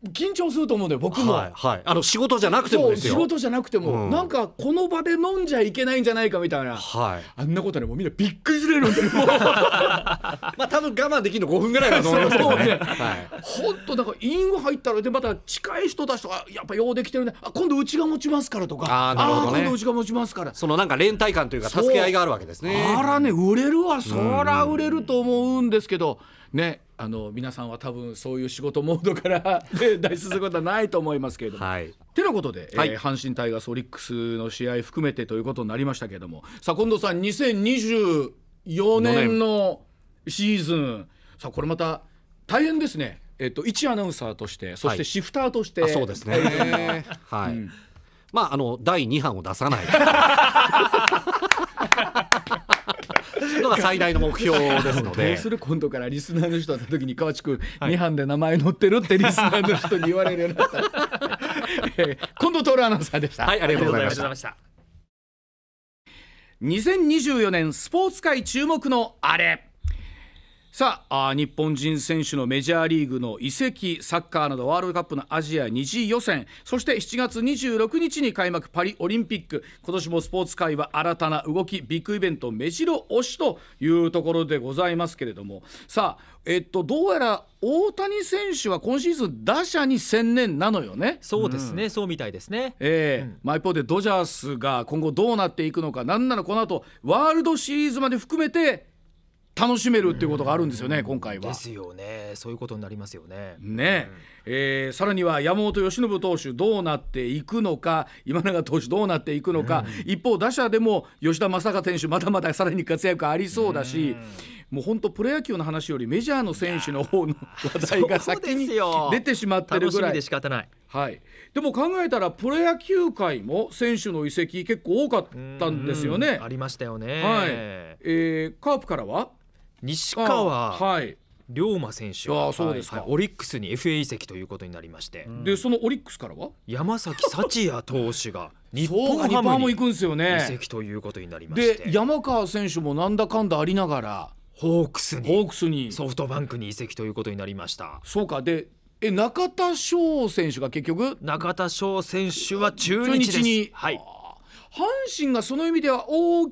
緊張すると思うんだよ僕も、はいはい、あの仕事じゃなくても仕事じゃなくても、うん、なんかこの場で飲んじゃいけないんじゃないかみたいな、はい、あんなことねもうみんなびっくりするよ まあ多分我慢できるの5分ぐらいは飲みますけどね。ね、はい、ほんとだからイン入ったらでまた近い人たちとかやっぱようできてるね。あ今度うちが持ちますからとか。あなるほど、ね、今度うちが持ちますから。そのなんか連帯感というか助け合いがあるわけですね。あらね売れるわ。そら売れると思うんですけど。ねあの皆さんは多分そういう仕事モードから 脱出することはないと思いますけれども。はい、てなことで、はい、えー、阪神タイガースオリックスの試合含めてということになりましたけれども。さあ近藤さん2024年のシーズン。さあこれまた大変ですね。えっと、一アナウンサーとしてそしてシフターとして、はい、そうですね、はい、うん、まああの第2版を出さない のが最大の目標ですので。どうする？今度からリスナーの人会った時に河内君2班で名前載ってるってリスナーの人に言われるようになった、えー、近藤徹アナウンサーでした。はいありがとうございました。2024年スポーツ界注目のあれさあ日本人選手のメジャーリーグの移籍サッカーなどワールドカップのアジア2次予選。そして7月26日に開幕パリオリンピック。今年もスポーツ界は新たな動きビッグイベント目白押しというところでございますけれども。さあえっとどうやら大谷選手は今シーズン打者に専念なのよね。そうですね、うん、そうみたいですね。ええ。ーうん、まあ一方でドジャースが今後どうなっていくのか。なんならこの後ワールドシリーズまで含めて楽しめるっていうことがあるんですよね、今回は。ですよねそういうことになりますよね。ね、えー、さらには山本由伸投手どうなっていくのか今永投手どうなっていくのか、うん、一方打者でも吉田正尚選手まだまださらに活躍ありそうだし、うん、もう本当プロ野球の話よりメジャーの選手の方の話題が先に出てしまってるぐらい。で仕方ない。はい、でも考えたらプロ野球界も選手の移籍結構多かったんですよね。ありましたよね。はい。えー、カープからは？西川、はい、龍馬選手。あそうですか、はい、オリックスに FA 移籍ということになりまして、でそのオリックスからは？山崎幸也投手が日本ハムに移籍ということになりまして。で山川選手もなんだかんだありながらホークスにホークスに。ソフトバンクに移籍ということになりました。そうか。でえ中田翔選手が結局？中田翔選手は中日に、はい、阪神がその意味では大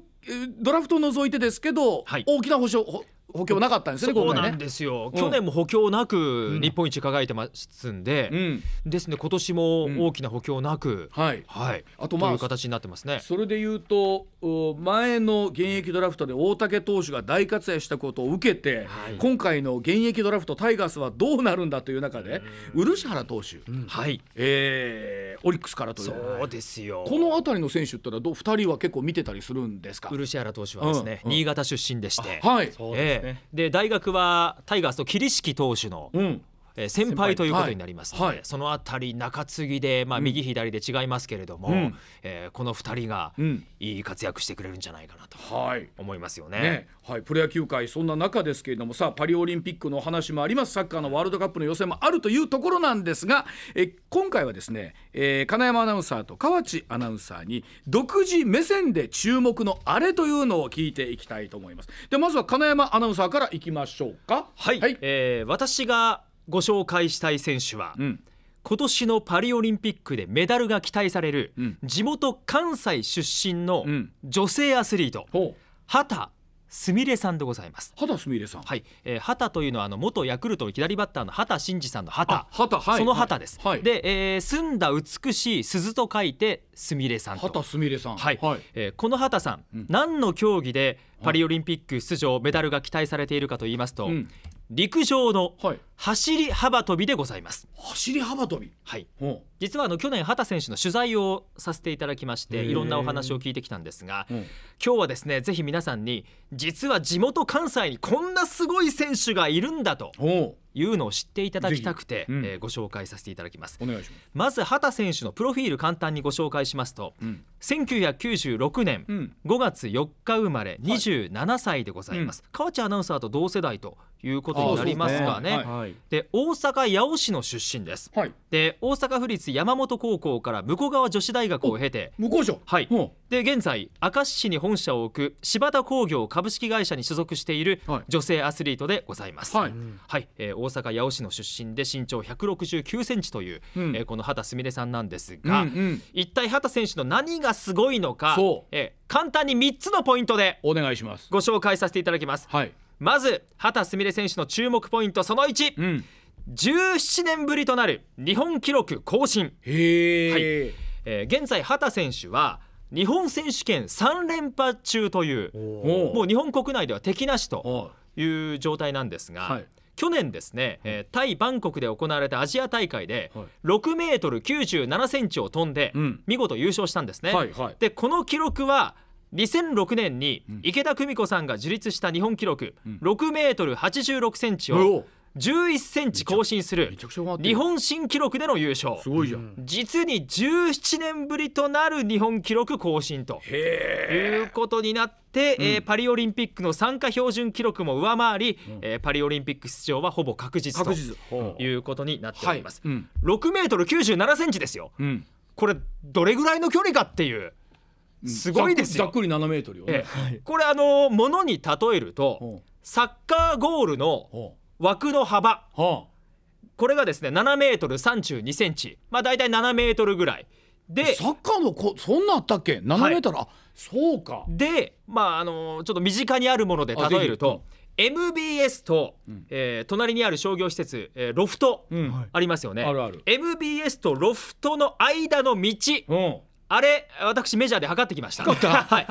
ドラフトを除いてですけど、はい、大きな保証補強なかったんですね、そうなんですよ、去年も補強なく日本一輝いてますんで、うん、ですね、今年も大きな補強なく、うん、はい、はい、あとまあ、という形になってますね。それでいうと、前の現役ドラフトで大竹投手が大活躍したことを受けて、はい、今回の現役ドラフト、タイガースはどうなるんだという中で、漆原投手、うん、はい。えー、オリックスからという。そうですよ。この辺りの選手ってのはど、2人は結構見てたりするんですか？漆原投手はですね、新潟出身でして。はい、そうで大学はタイガースの桐敷投手の、うんえ先輩ということになりますので、はい。はい、そのあたり中継ぎで、まあ、右左で違いますけれども、うん、えー、この2人がいい活躍してくれるんじゃないかなと思いますよね。ね、はい、プロ野球界そんな中ですけれどもさあパリオリンピックの話もあります。サッカーのワールドカップの予選もあるというところなんですがえ今回はですね、えー、金山アナウンサーと河内アナウンサーに独自目線で注目のあれというのを聞いていきたいと思います。でまずは金山アナウンサーからいきましょうか。はい、はい、えー、私がご紹介したい選手は、うん、今年のパリオリンピックでメダルが期待される、うん、地元関西出身の女性アスリート、う。ん、畑すみれさんでございます。畑すみれさん。はい、えー、畑というのはあの元ヤクルトの左バッターの畑真二さんの畑。畑、はい、その畑です、はい、で、えー、澄んだ美しい鈴と書いてすみれさん畑すみれさん。はい、はい、えー、この畑さん、うん、何の競技でパリオリンピック出場メダルが期待されているかと言いますと、うん、陸上の走り幅跳びでございます、走り幅跳び？はい。実はあの去年畑選手の取材をさせていただきましていろんなお話を聞いてきたんですが、今日はですねぜひ皆さんに実は地元関西にこんなすごい選手がいるんだというのを知っていただきたくて、うん、えー、ご紹介させていただきます。お願いします。まず畑選手のプロフィール簡単にご紹介しますと、うん、1996年5月4日生まれ27歳でございます、はい、河内アナウンサーと同世代ということになりますがね、ね。はい、で大阪八尾市の出身です、はい、で大阪府立山本高校から向川女子大学を経て向こう署はい。で現在明石市に本社を置く柴田工業株式会社に所属している女性アスリートでございます。はい、はい。えー、大阪八尾市の出身で身長169センチという、うん、えー、この畑すみれさんなんですが、うんうん、一体畑選手の何がすごいのかえー、簡単に3つのポイントでお願いします。ご紹介させていただきます、はい、まず畑すみれ選手の注目ポイントその1、うん。17年ぶりとなる日本記録更新。へ、はい。えー、現在畑選手は日本選手権3連覇中というもう日本国内では敵なしという状態なんですが、はい、去年ですね、えー、タイ・バンコクで行われたアジア大会で6メートル97センチを飛んで見事優勝したんですね。はいはい、でこの記録は2006年に池田久美子さんが樹立した日本記録。6メートル86センチを11センチ更新する日本新記録での優勝。すごいじゃん。実に17年ぶりとなる日本記録更新ということになって、うん、えー、パリオリンピックの参加標準記録も上回り、うん、えー、パリオリンピック出場はほぼ確実ということになっております、はい。うん、6メートル97センチですよ、うん、これどれぐらいの距離かっていうすごいですよ。ざっくり7メートルよ、ね、ええ、これあのものに例えるとサッカーゴールの枠の幅、はあ、これがですね7メートル32センチ。まあ大体7メートルぐらい。でサッカーのこそんなあったっけ？7メートル、はい、あそうか。でまああのちょっと身近にあるもので例えると、MBS と、うん、えー、隣にある商業施設、えー、ロフト、うん、ありますよね、あるある。MBS とロフトの間の道、うん、あれ私メジャーで測ってきました。はい。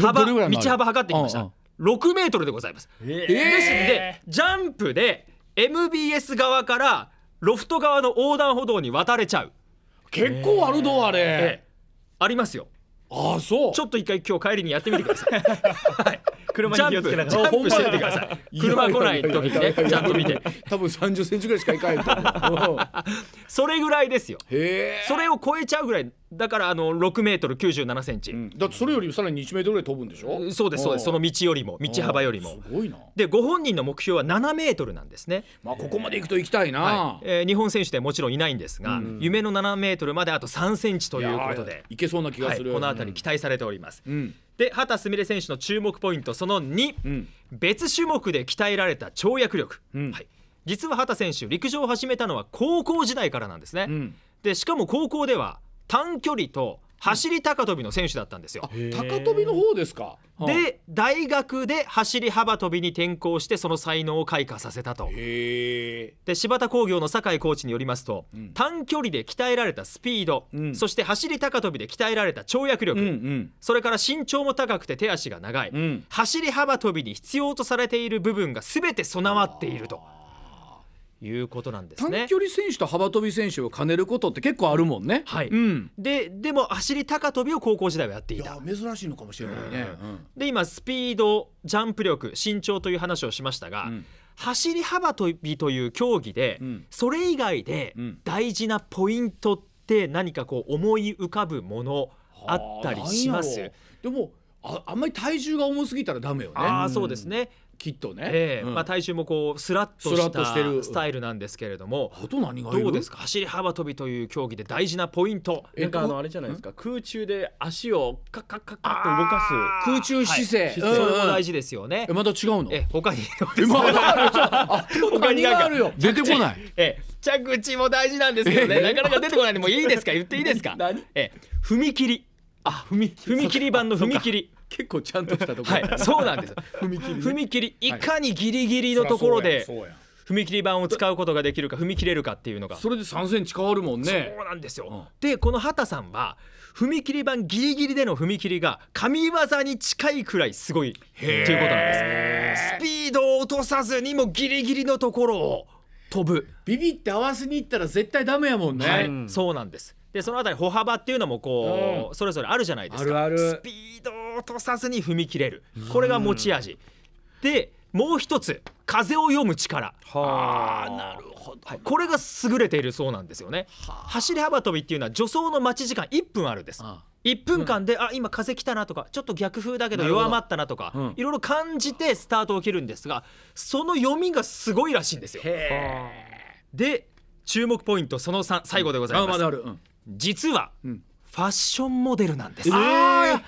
幅道幅測ってきました、6メートルでございます、えー、ですのでジャンプで MBS 側からロフト側の横断歩道に渡れちゃう。結構あるどあれ、えありますよ。あそう。ちょっと一回今日帰りにやってみてください、はい。車に気をつけながら。ジャンプしてみてください。車来ない時にねちゃんと見て。多分30センチぐらいしかいかない それぐらいですよ。へそれを超えちゃうぐらいだからあの6メートル97センチ、うん、だってそれよりさらに1メートルぐらい飛ぶんでしょ？そうですそうです。その道よりも道幅よりも。すごいな。でご本人の目標は7メートルなんですね。まあここまで行くと行きたいな、はい、えー、日本選手でもちろんいないんですが、うん、夢の7メートルまであと3センチということで。いけそうな気がする、はい、この辺り期待されております、うん。で畑純選手の注目ポイントその2、うん、別種目で鍛えられた跳躍力、うん、はい、実は畑選手陸上を始めたのは高校時代からなんですね、うん、でしかも高校では短距離と走り高跳びの選手だったんですよ。高跳びの方ですか？で大学で走り幅跳びに転向してその才能を開花させたと。で柴田工業の酒井コーチによりますと、うん、短距離で鍛えられたスピード、うん、そして走り高跳びで鍛えられた跳躍力、うんうん、それから身長も高くて手足が長い、うん、走り幅跳びに必要とされている部分が全て備わっていると。いうことなんですね。短距離選手と幅跳び選手を兼ねることって結構あるもんね。はい、うん、ででも走り高跳びを高校時代はやっていた。珍しいのかもしれないね、うん、で今スピードジャンプ力身長という話をしましたが、うん、走り幅跳びという競技で、それ以外で大事なポイントって何かこう思い浮かぶものあったりします？でもああんまり体重が重すぎたらダメよね。あそうですね、きっとね、えーうん、まあ、体重もこうスラッとしたスタイルなんですけれども。あと何がどうですか？走り幅跳びという競技で大事なポイント。なんかあのあれじゃないですか？空中で足をカッカッカッカッと動かす。空中姿勢、はい、それも大事ですよね。えまた違うの？え他にまだある他にあるよ。出てこない。え着地も大事なんですけどねなかなか出てこないんでもういいですか？言っていいですか？え踏切あ踏切版の踏切結構ちゃんとしたところ、はい、そうなんです 踏切、ね、踏切い。かにギリギリのところで、踏切板を使うことができるか踏み切れるかっていうのが。それで3センチ変わるもんね。そうなんですよ、うん、でこの畑さんは踏切板ギリギリでの踏切が神業に近いくらいすごいっていうことなんです。スピードを落とさずにもギリギリのところを飛ぶ。ビビって合わせに行ったら絶対ダメやもんね、はい、そうなんですでそのあたり歩幅っていうのもこう、うん、それぞれあるじゃないですか。スピードを落とさずに踏み切れる。これが持ち味、でもう一つ風を読む力。はあ。なるほど、はい、これが優れているそうなんですよね。走り幅跳びっていうのは助走の待ち時間1分あるんです。1分間で、うん、あ今風来たなとかちょっと逆風だけど弱まったなとか、うん、いろいろ感じてスタートを切るんですがその読みがすごいらしいんですよ。で注目ポイントその3最後でございます。まだある、うん実は、ファッションモデルなんです。えー、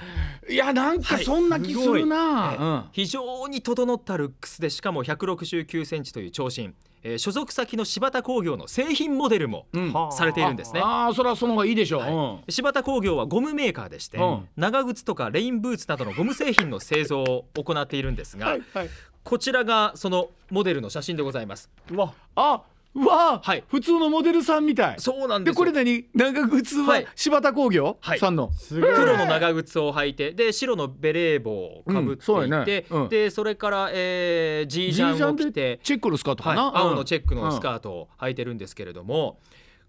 いやなんかそんな気するな、はい。うん、非常に整ったルックスでしかも169センチという長身、えー、所属先の柴田工業の製品モデルも、うん、されているんですね。ああそれはその方がいいでしょう、はい、柴田工業はゴムメーカーでして、うん、長靴とかレインブーツなどのゴム製品の製造を行っているんですが、はいはい、こちらがそのモデルの写真でございます。わ。あわあ、はい、普通のモデルさんみたい。そうなんですこれ何？長靴は柴田工業、はい、さんの、黒の長靴を履いてで白のベレー帽をかぶっていて、うんね。うん、でそれから、えー、ジージャンを着てチェックのスカートかな、はい、青のチェックのスカートを履いてるんですけれども、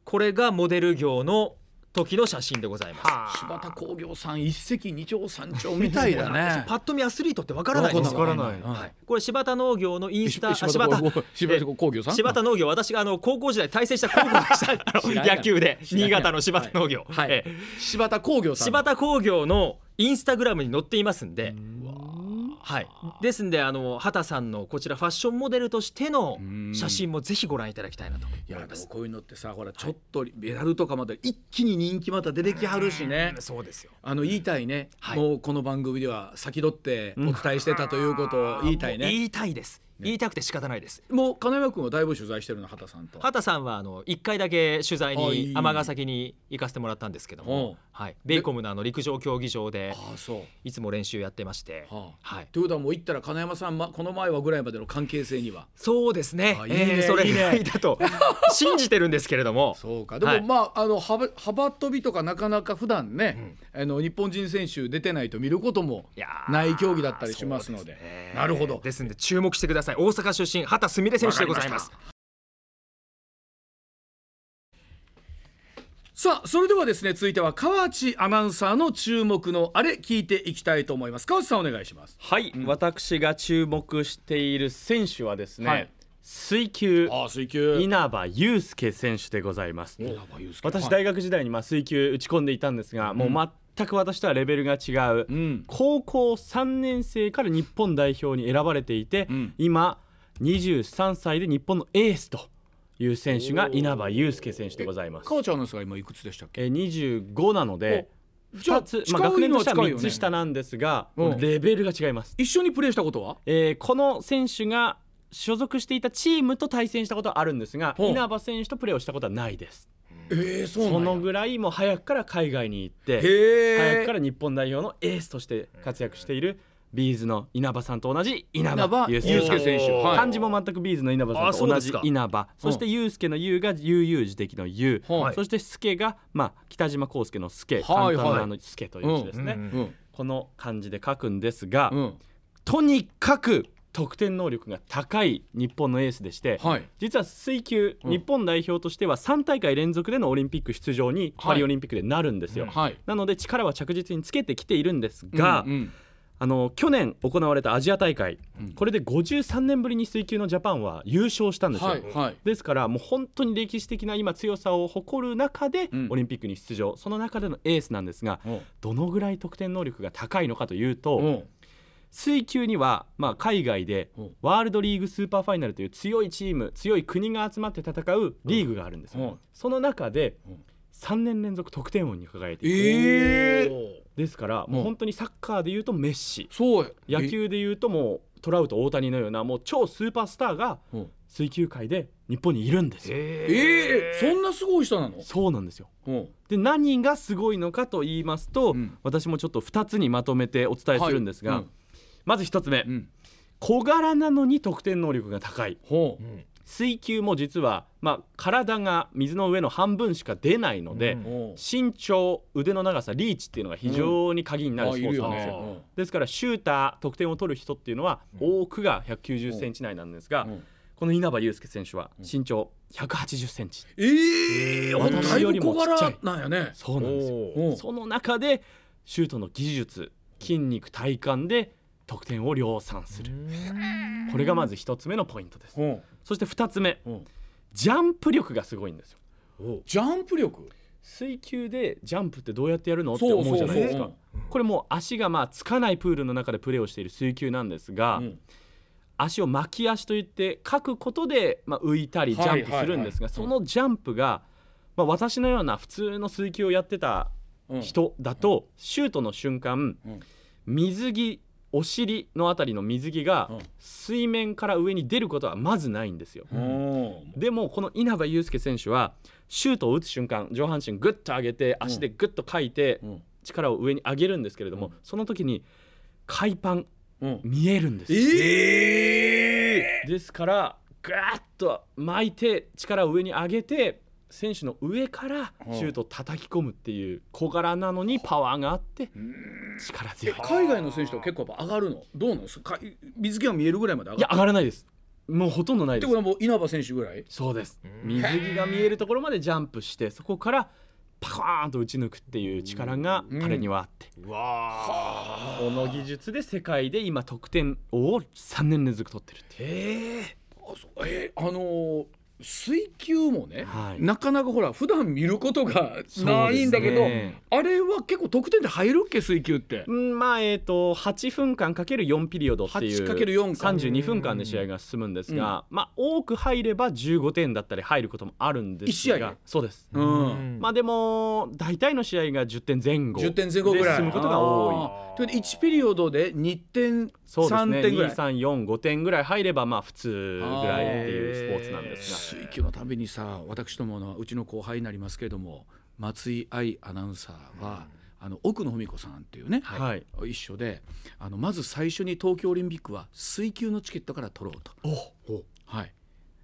これがモデル業の時の写真でございます。柴田工業さん一石二鳥三鳥みたいだね。パッと見アスリートってわからないですよわからない、はい、これ柴田農業のインスタ柴田柴田工業さん？柴田農業私があの高校時代対戦した高校でした。野球で新潟の柴田農業、はい、柴田工業さん。柴田工業のインスタグラムに載っていますんではい、ですんであの畑さんのこちらファッションモデルとしての写真もぜひご覧いただきたいなといやでもこういうのってさほらちょっとメダルとかまで一気に人気また出てきはるしね。そうですよ。あの言いたいね、はい、もうこの番組では先取ってお伝えしてたということを言いたいね、言いたいです言いたくて仕方ないです。もう金山君はだいぶ取材してるの畑さんと。畑さんはあの1回だけ取材に尼崎に行かせてもらったんですけども、はい、ベイコムのあの陸上競技場でいつも練習やってまして。はい、ということはもう行ったら金山さん、ま、この前はぐらいまでの関係性には。そうですね。いいね、えー、それ以来 だと信じてるんですけれども。そうか。でも、はい、まああの幅幅跳びとかなかなか普段ね、うん、あの日本人選手出てないと見ることもない競技だったりしますので、ね、なるほど。ですんで注目してください大阪出身畑すみれ選手でございます。さあそれではですね続いては河内アナウンサーの注目のあれ聞いていきたいと思います。河内さんお願いします。はい、うん、私が注目している選手はですね、はい。水球。あ水球。稲葉祐介選手でございます。私大学時代にまあ水球打ち込んでいたんですが、うん、もう全く私とはレベルが違う、うん、高校3年生から日本代表に選ばれていて、うん、今23歳で日本のエースという選手が稲葉祐介選手でございます。川ちゃんのが今いくつでしたっけ？え25なので2つ、まあ、学年としては3つ下なんですが、レベルが違います。一緒にプレーしたことは、えー、この選手が所属していたチームと対戦したことはあるんですが稲葉選手とプレーをしたことはないですえー、そそのぐらいもう早くから海外に行って早くから日本代表のエースとして活躍している B'z の稲葉さんと同じ稲葉祐介選手、はい、漢字も全く B'z の稲葉さんと同じ稲葉。そして悠介の悠が悠々自適の悠、はい、そして助が、まあ、北島康介の助、簡単なあの助という字ですね、うんうん、この漢字で書くんですが、うん、とにかく得点能力が高い日本のエースでして、はい、実は水球、日本代表としては3大会連続でのオリンピック出場にパリオリンピックでなるんですよ、はい、なので力は着実につけてきているんですが、うんうん。あの去年行われたアジア大会、うん、これで53年ぶりに水球のジャパンは優勝したんですよ、はいはい、ですからもう本当に歴史的な今強さを誇る中でオリンピックに出場、うん、その中でのエースなんですがどのぐらい得点能力が高いのかというと水球には、まあ、海外でワールドリーグスーパーファイナルという強いチーム強い国が集まって戦うリーグがあるんですよ、その中で3年連続得点王に輝いている、えー、ですからもう本当にサッカーでいうとメッシ。そう。野球でいうともうトラウト大谷のようなもう超スーパースターが水球界で日本にいるんですよ。えー、そんなすごい人なの？そうなんですよ。で何がすごいのかと言いますと、うん、私もちょっと2つにまとめてお伝えするんですが、はい。うん、まず1つ目、うん、小柄なのに得点能力が高い。水球も実は、まあ、体が水の上の半分しか出ないので、うん、身長腕の長さリーチっていうのが非常に鍵になるスポーツなんですよ。ですからシューター得点を取る人っていうのは多くが1 9 0センチ内なんですが、この稲葉祐介選手は身長1 8 0センチ、ええー、私よりもちっちゃい。なんやね。そうなんですよ。その中でシュートの技術筋肉体幹で得点を量産する。これがまず1つ目のポイントです。そして2つ目、う。ん、ジャンプ力がすごいんですよ。ジャンプ力？水球でジャンプってどうやってやるの？って思うじゃないですか。これもう足がまあつかないプールの中でプレーをしている水球なんですが、うん、足を巻き足といってかくことで、まあ、浮いたりジャンプするんですが、そのジャンプが、まあ、私のような普通の水球をやってた人だと、シュートの瞬間、水着お尻のあたりの水着が水面から上に出ることはまずないんですよ、うん、でもこの稲葉祐介選手はシュートを打つ瞬間上半身グッと上げて足でグッとかいて力を上に上げるんですけれども、その時に海パン見えるんです。よ、えー、ですからガーッと巻いて力を上に上げて選手の上からシュートを叩き込むっていう小柄なのにパワーがあって力強い。海外の選手と結構やっぱ上がるの？どうなの水着が見えるぐらいまで上がる？いや上がらないです。もうほとんどないです。ってことはもう稲葉選手ぐらい？そうです。水着が見えるところまでジャンプしてそこからパカーンと打ち抜くっていう力が彼にはあって、うん、わこの技術で世界で今得点王を3年連続取ってるっていう。えー、えー、あのー水球もね、はい、なかなかほら普段見ることがないんだけど、ね、あれは結構得点で入るっけ水球って、うん、まあえっ、ー、と8分間かける4ピリオドっていう32分間で試合が進むんですが、うん、まあ多く入れば15点だったり入ることもあるんですがそうです、うん、まあでも大体の試合が10点前後10点前後ぐらい。進むことが多い。と1ピリオドで2点そうですね、3点ぐらい234点ぐらい入ればまあ普通ぐらいっていうスポーツなんですが水球のたびにさ私どものうちの後輩になりますけれども松井愛アナウンサーは、あの奥野文子さんっていうね、はい、一緒であのまず最初に東京オリンピックは水球のチケットから取ろうと。はい、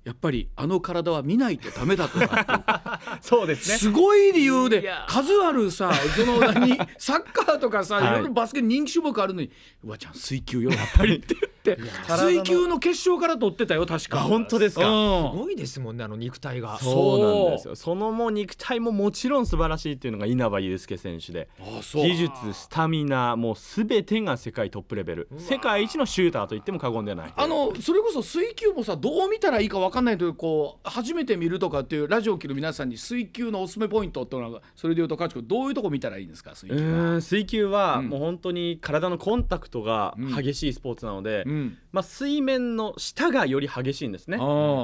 やっぱりあの体は見ないとダメだと。か そうですね。すごい理由で数あるさその何 サッカーとかさ、はい、いろいろバスケ人気種目あるのにうわちゃん水球よやっぱりってって。水球の決勝から取ってたよ確か。本当ですか、すごいですもんねあの肉体が。そうなんですよ。そのも肉体ももちろん素晴らしいっていうのが稲葉祐介選手で技術スタミナもう全てが世界トップレベル。世界一のシューターと言っても過言ではない。あのそれこそ水球もさどう見たらいいか分かんないというこう初めて見るとかっていうラジオを切る皆さんに水球のおすすめポイントっていうのはそれでいうとかちこどういうとこ見たらいいんですか？水球。は水球はもう本当に体のコンタクトが激しいスポーツなので、うん、まあ、水面の下がより激しいんですね。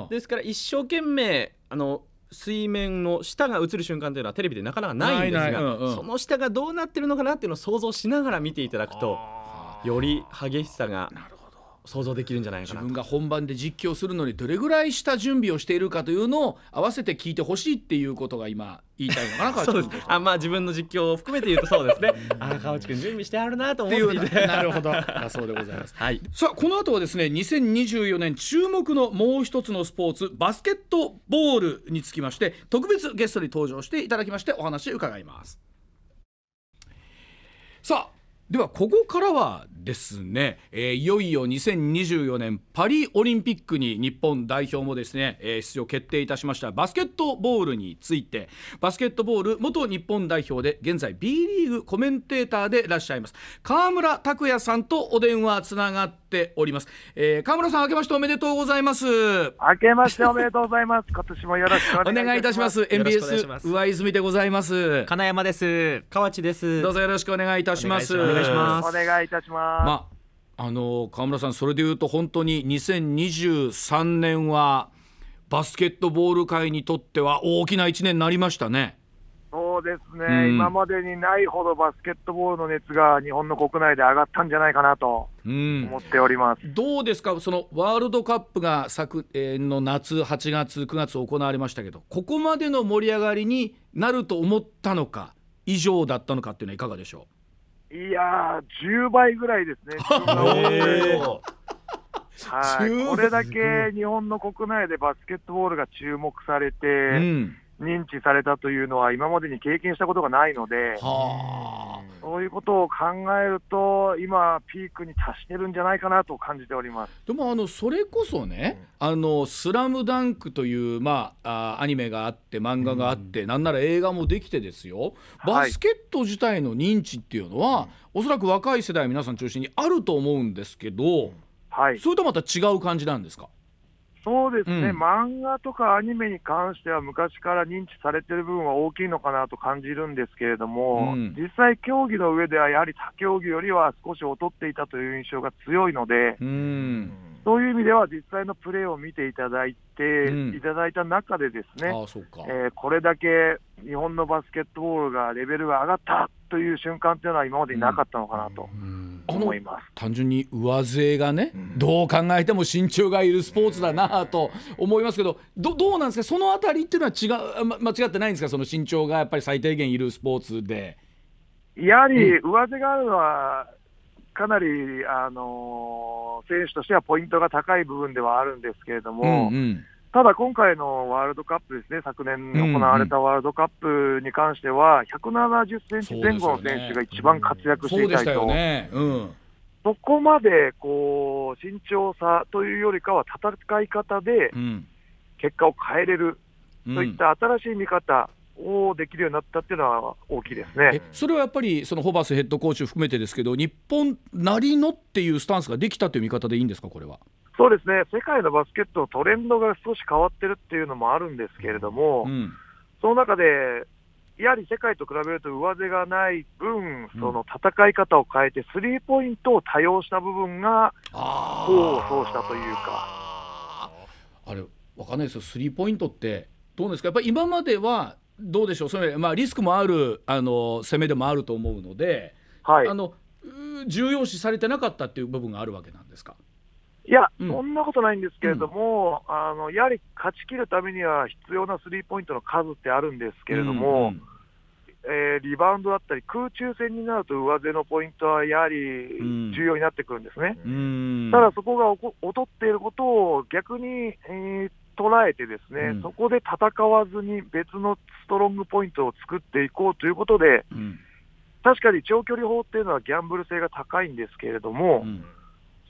ですから一生懸命あの水面の下が映る瞬間というのはテレビでなかなかないんですが、うんうん、その下がどうなってるのかなっていうのを想像しながら見ていただくとより激しさが想像できるんじゃないかな自分が本番で実況するのにどれぐらいした準備をしているかというのを合わせて聞いてほしいっていうことが今言いたいのかな そうですあまあ自分の実況を含めて言うとそうですね。あ川内君準備してあるなと思って。いてなるほど。だそうでございます、はい、さあこの後はですね2024年注目のもう一つのスポーツバスケットボールにつきまして特別ゲストに登場していただきましてお話伺います。さあではここからはですね、えー、いよいよ2024年パリオリンピックに日本代表もですね、えー、出場決定いたしました。バスケットボールについて。バスケットボール元日本代表で現在 B リーグコメンテーターでいらっしゃいます。川村拓也さんとお電話つながっております、えー、川村さん明けましておめでとうございます。明けましておめでとうございます。今年もよろしくお願いいたします。MBS 上泉でございます。金山です。河内です。どうぞよろしくお願いいたします。願いします。お願いいたします、まあ、あの川村さんそれでいうと本当に2023年はバスケットボール界にとっては大きな1年になりましたね。そうですね、うん、今までにないほどバスケットボールの熱が日本の国内で上がったんじゃないかなと思っております、うん、どうですか、そのワールドカップが昨年の夏、8月、9月行われましたけど、ここまでの盛り上がりになると思ったのか、以上だったのかっていうのは、いかがでしょう？いやー、10倍ぐらいですね。はい、これだけ日本の国内でバスケットボールが注目されて、うん認知されたというのは今までに経験したことがないので、そういうことを考えると、今、ピークに達してるんじゃないかなと感じております。でもあの、それこそね、うん、あのスラムダンクという、まあ、あアニメがあって、漫画があって、うん、なんなら映画もできてですよ、バスケット自体の認知っていうのは、はい、おそらく若い世代、皆さん中心にあると思うんですけど、はい、それとまた違う感じなんですか？そうですね、うん、漫画とかアニメに関しては昔から認知されてる部分は大きいのかなと感じるんですけれども、うん、実際、競技の上ではやはり他競技よりは少し劣っていたという印象が強いので、うん、そういう意味では実際のプレーを見ていただいて、いただいた中でですね、えー、これだけ日本のバスケットボールがレベルが上がったという瞬間というのは今までになかったのかなと。思います。単純に上背がね、うん、どう考えても身長がいるスポーツだなと思いますけどどどうなんですか？そのあたりっていうのは違う、ま、間違ってないんですか？その身長がやっぱり最低限いるスポーツで。やはり上背があるのは、かなり、あの選手としてはポイントが高い部分ではあるんですけれども、うんうん、ただ今回のワールドカップですね、昨年行われたワールドカップに関しては、170センチ前後の選手が一番活躍していたりと、そこまでこう身長差というよりかは、戦い方で結果を変えれる、そういった新しい見方をできるようになったっていうのは大きいですね。それはやっぱりそのホバスヘッドコーチ含めてですけど、日本なりのっていうスタンスができたという見方でいいんですか、これは？そうですね、世界のバスケットのトレンドが少し変わってるっていうのもあるんですけれども、うん、その中で、やはり世界と比べると上背がない分、その戦い方を変えて、スリーポイントを多用した部分が、功を奏したというか。あれ、わかんないですよ、スリーポイントって、どうですか、やっぱり今まではどうでしょう、それまあ、リスクもあるあの攻めでもあると思うので、はい、あの重要視されてなかったっていう部分があるわけなんですか？いや、うん、そんなことないんですけれども、うん、あのやはり勝ち切るためには必要なスリーポイントの数ってあるんですけれども、うんうん、えー、リバウンドだったり、空中戦になると上背のポイントはやはり重要になってくるんですね。うん、ただ、そこが劣っていることを逆に、えー、捉えて、ですね、そこで戦わずに別のストロングポイントを作っていこうということで、確かに長距離砲っていうのはギャンブル性が高いんですけれども、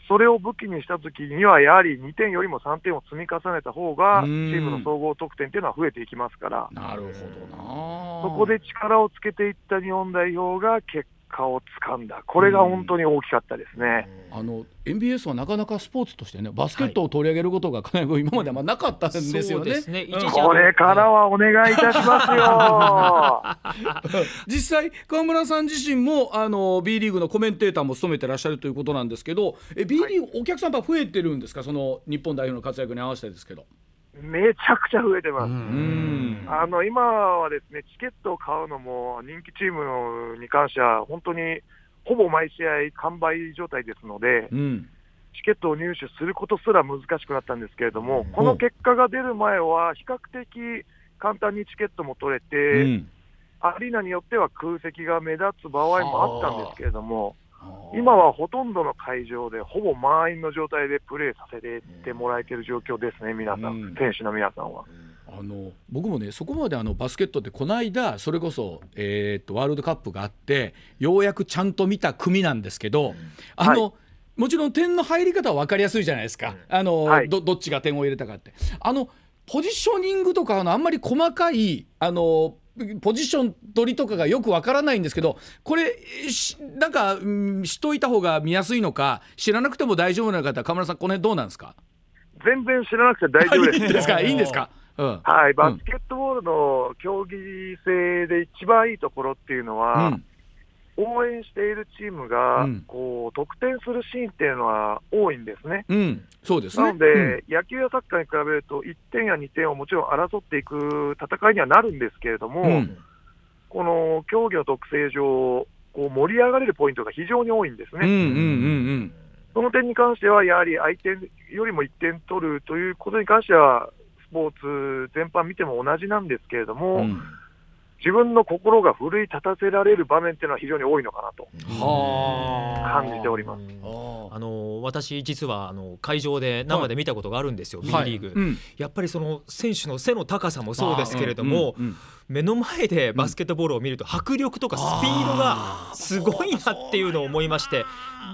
それを武器にしたときには、やはり2点よりも3点を積み重ねた方が、チームの総合得点っていうのは増えていきますから、なるほどな。そこで力をつけていった日本代表が結果をつかんだ、これが本当に大きかったですね。あの MBS はなかなかスポーツとしてね、バスケットを取り上げることが、はい、今まではなかったんですよね。ねこれからはお願いいたしますよ。実際、川村さん自身もあの B リーグのコメンテーターも務めてらっしゃるということなんですけど、え B リーグ、はい、お客さんは増えてるんですか、その日本代表の活躍に合わせてですけど。めちゃくちゃ増えてます。あの今はですねチケットを買うのも人気チームに関しては本当にほぼ毎試合完売状態ですので、うん、チケットを入手することすら難しくなったんですけれども、うん、この結果が出る前は比較的簡単にチケットも取れて、うん、アリーナによっては空席が目立つ場合もあったんですけれども。今はほとんどの会場でほぼ満員の状態でプレーさせてもらえている状況ですね、皆さん、うん、選手の皆さんは。あの僕もねそこまであのバスケットってこの間それこそ、えー、っとワールドカップがあってようやくちゃんと見た組なんですけど、あの、はい、もちろん点の入り方は分かりやすいじゃないですか、あの、はい、どどっちが点を入れたかって。あのポジショニングとかのあんまり細かいあのポジション取りとかがよくわからないんですけどこれなんか、うん、しといた方が見やすいのか知らなくても大丈夫な方河村さんこの辺どうなんですか？全然知らなくて大丈夫です。いいですか？いいんですか、うん、はい、バスケットボールの競技性で一番いいところっていうのは、うん応援しているチームが、こう得点するシーンっていうのは多いんですね。うん、そうです、ね、なので、うん、野球やサッカーに比べると、1点や2点をもちろん争っていく戦いにはなるんですけれども、うん、この競技の特性上、こう盛り上がれるポイントが非常に多いんですね。うんうんうんうん。その点に関しては、やはり相手よりも1点取るということに関しては、スポーツ全般見ても同じなんですけれども、うん自分の心が奮い立たせられる場面っていうのは非常に多いのかなと感じております。あの私実はあの会場で生で見たことがあるんですよ、はい、B リーグ、はいうん、やっぱりその選手の背の高さもそうですけれども、うん。うん、目の前でバスケットボールを見ると迫力とかスピードがすごいなっていうのを思いまして。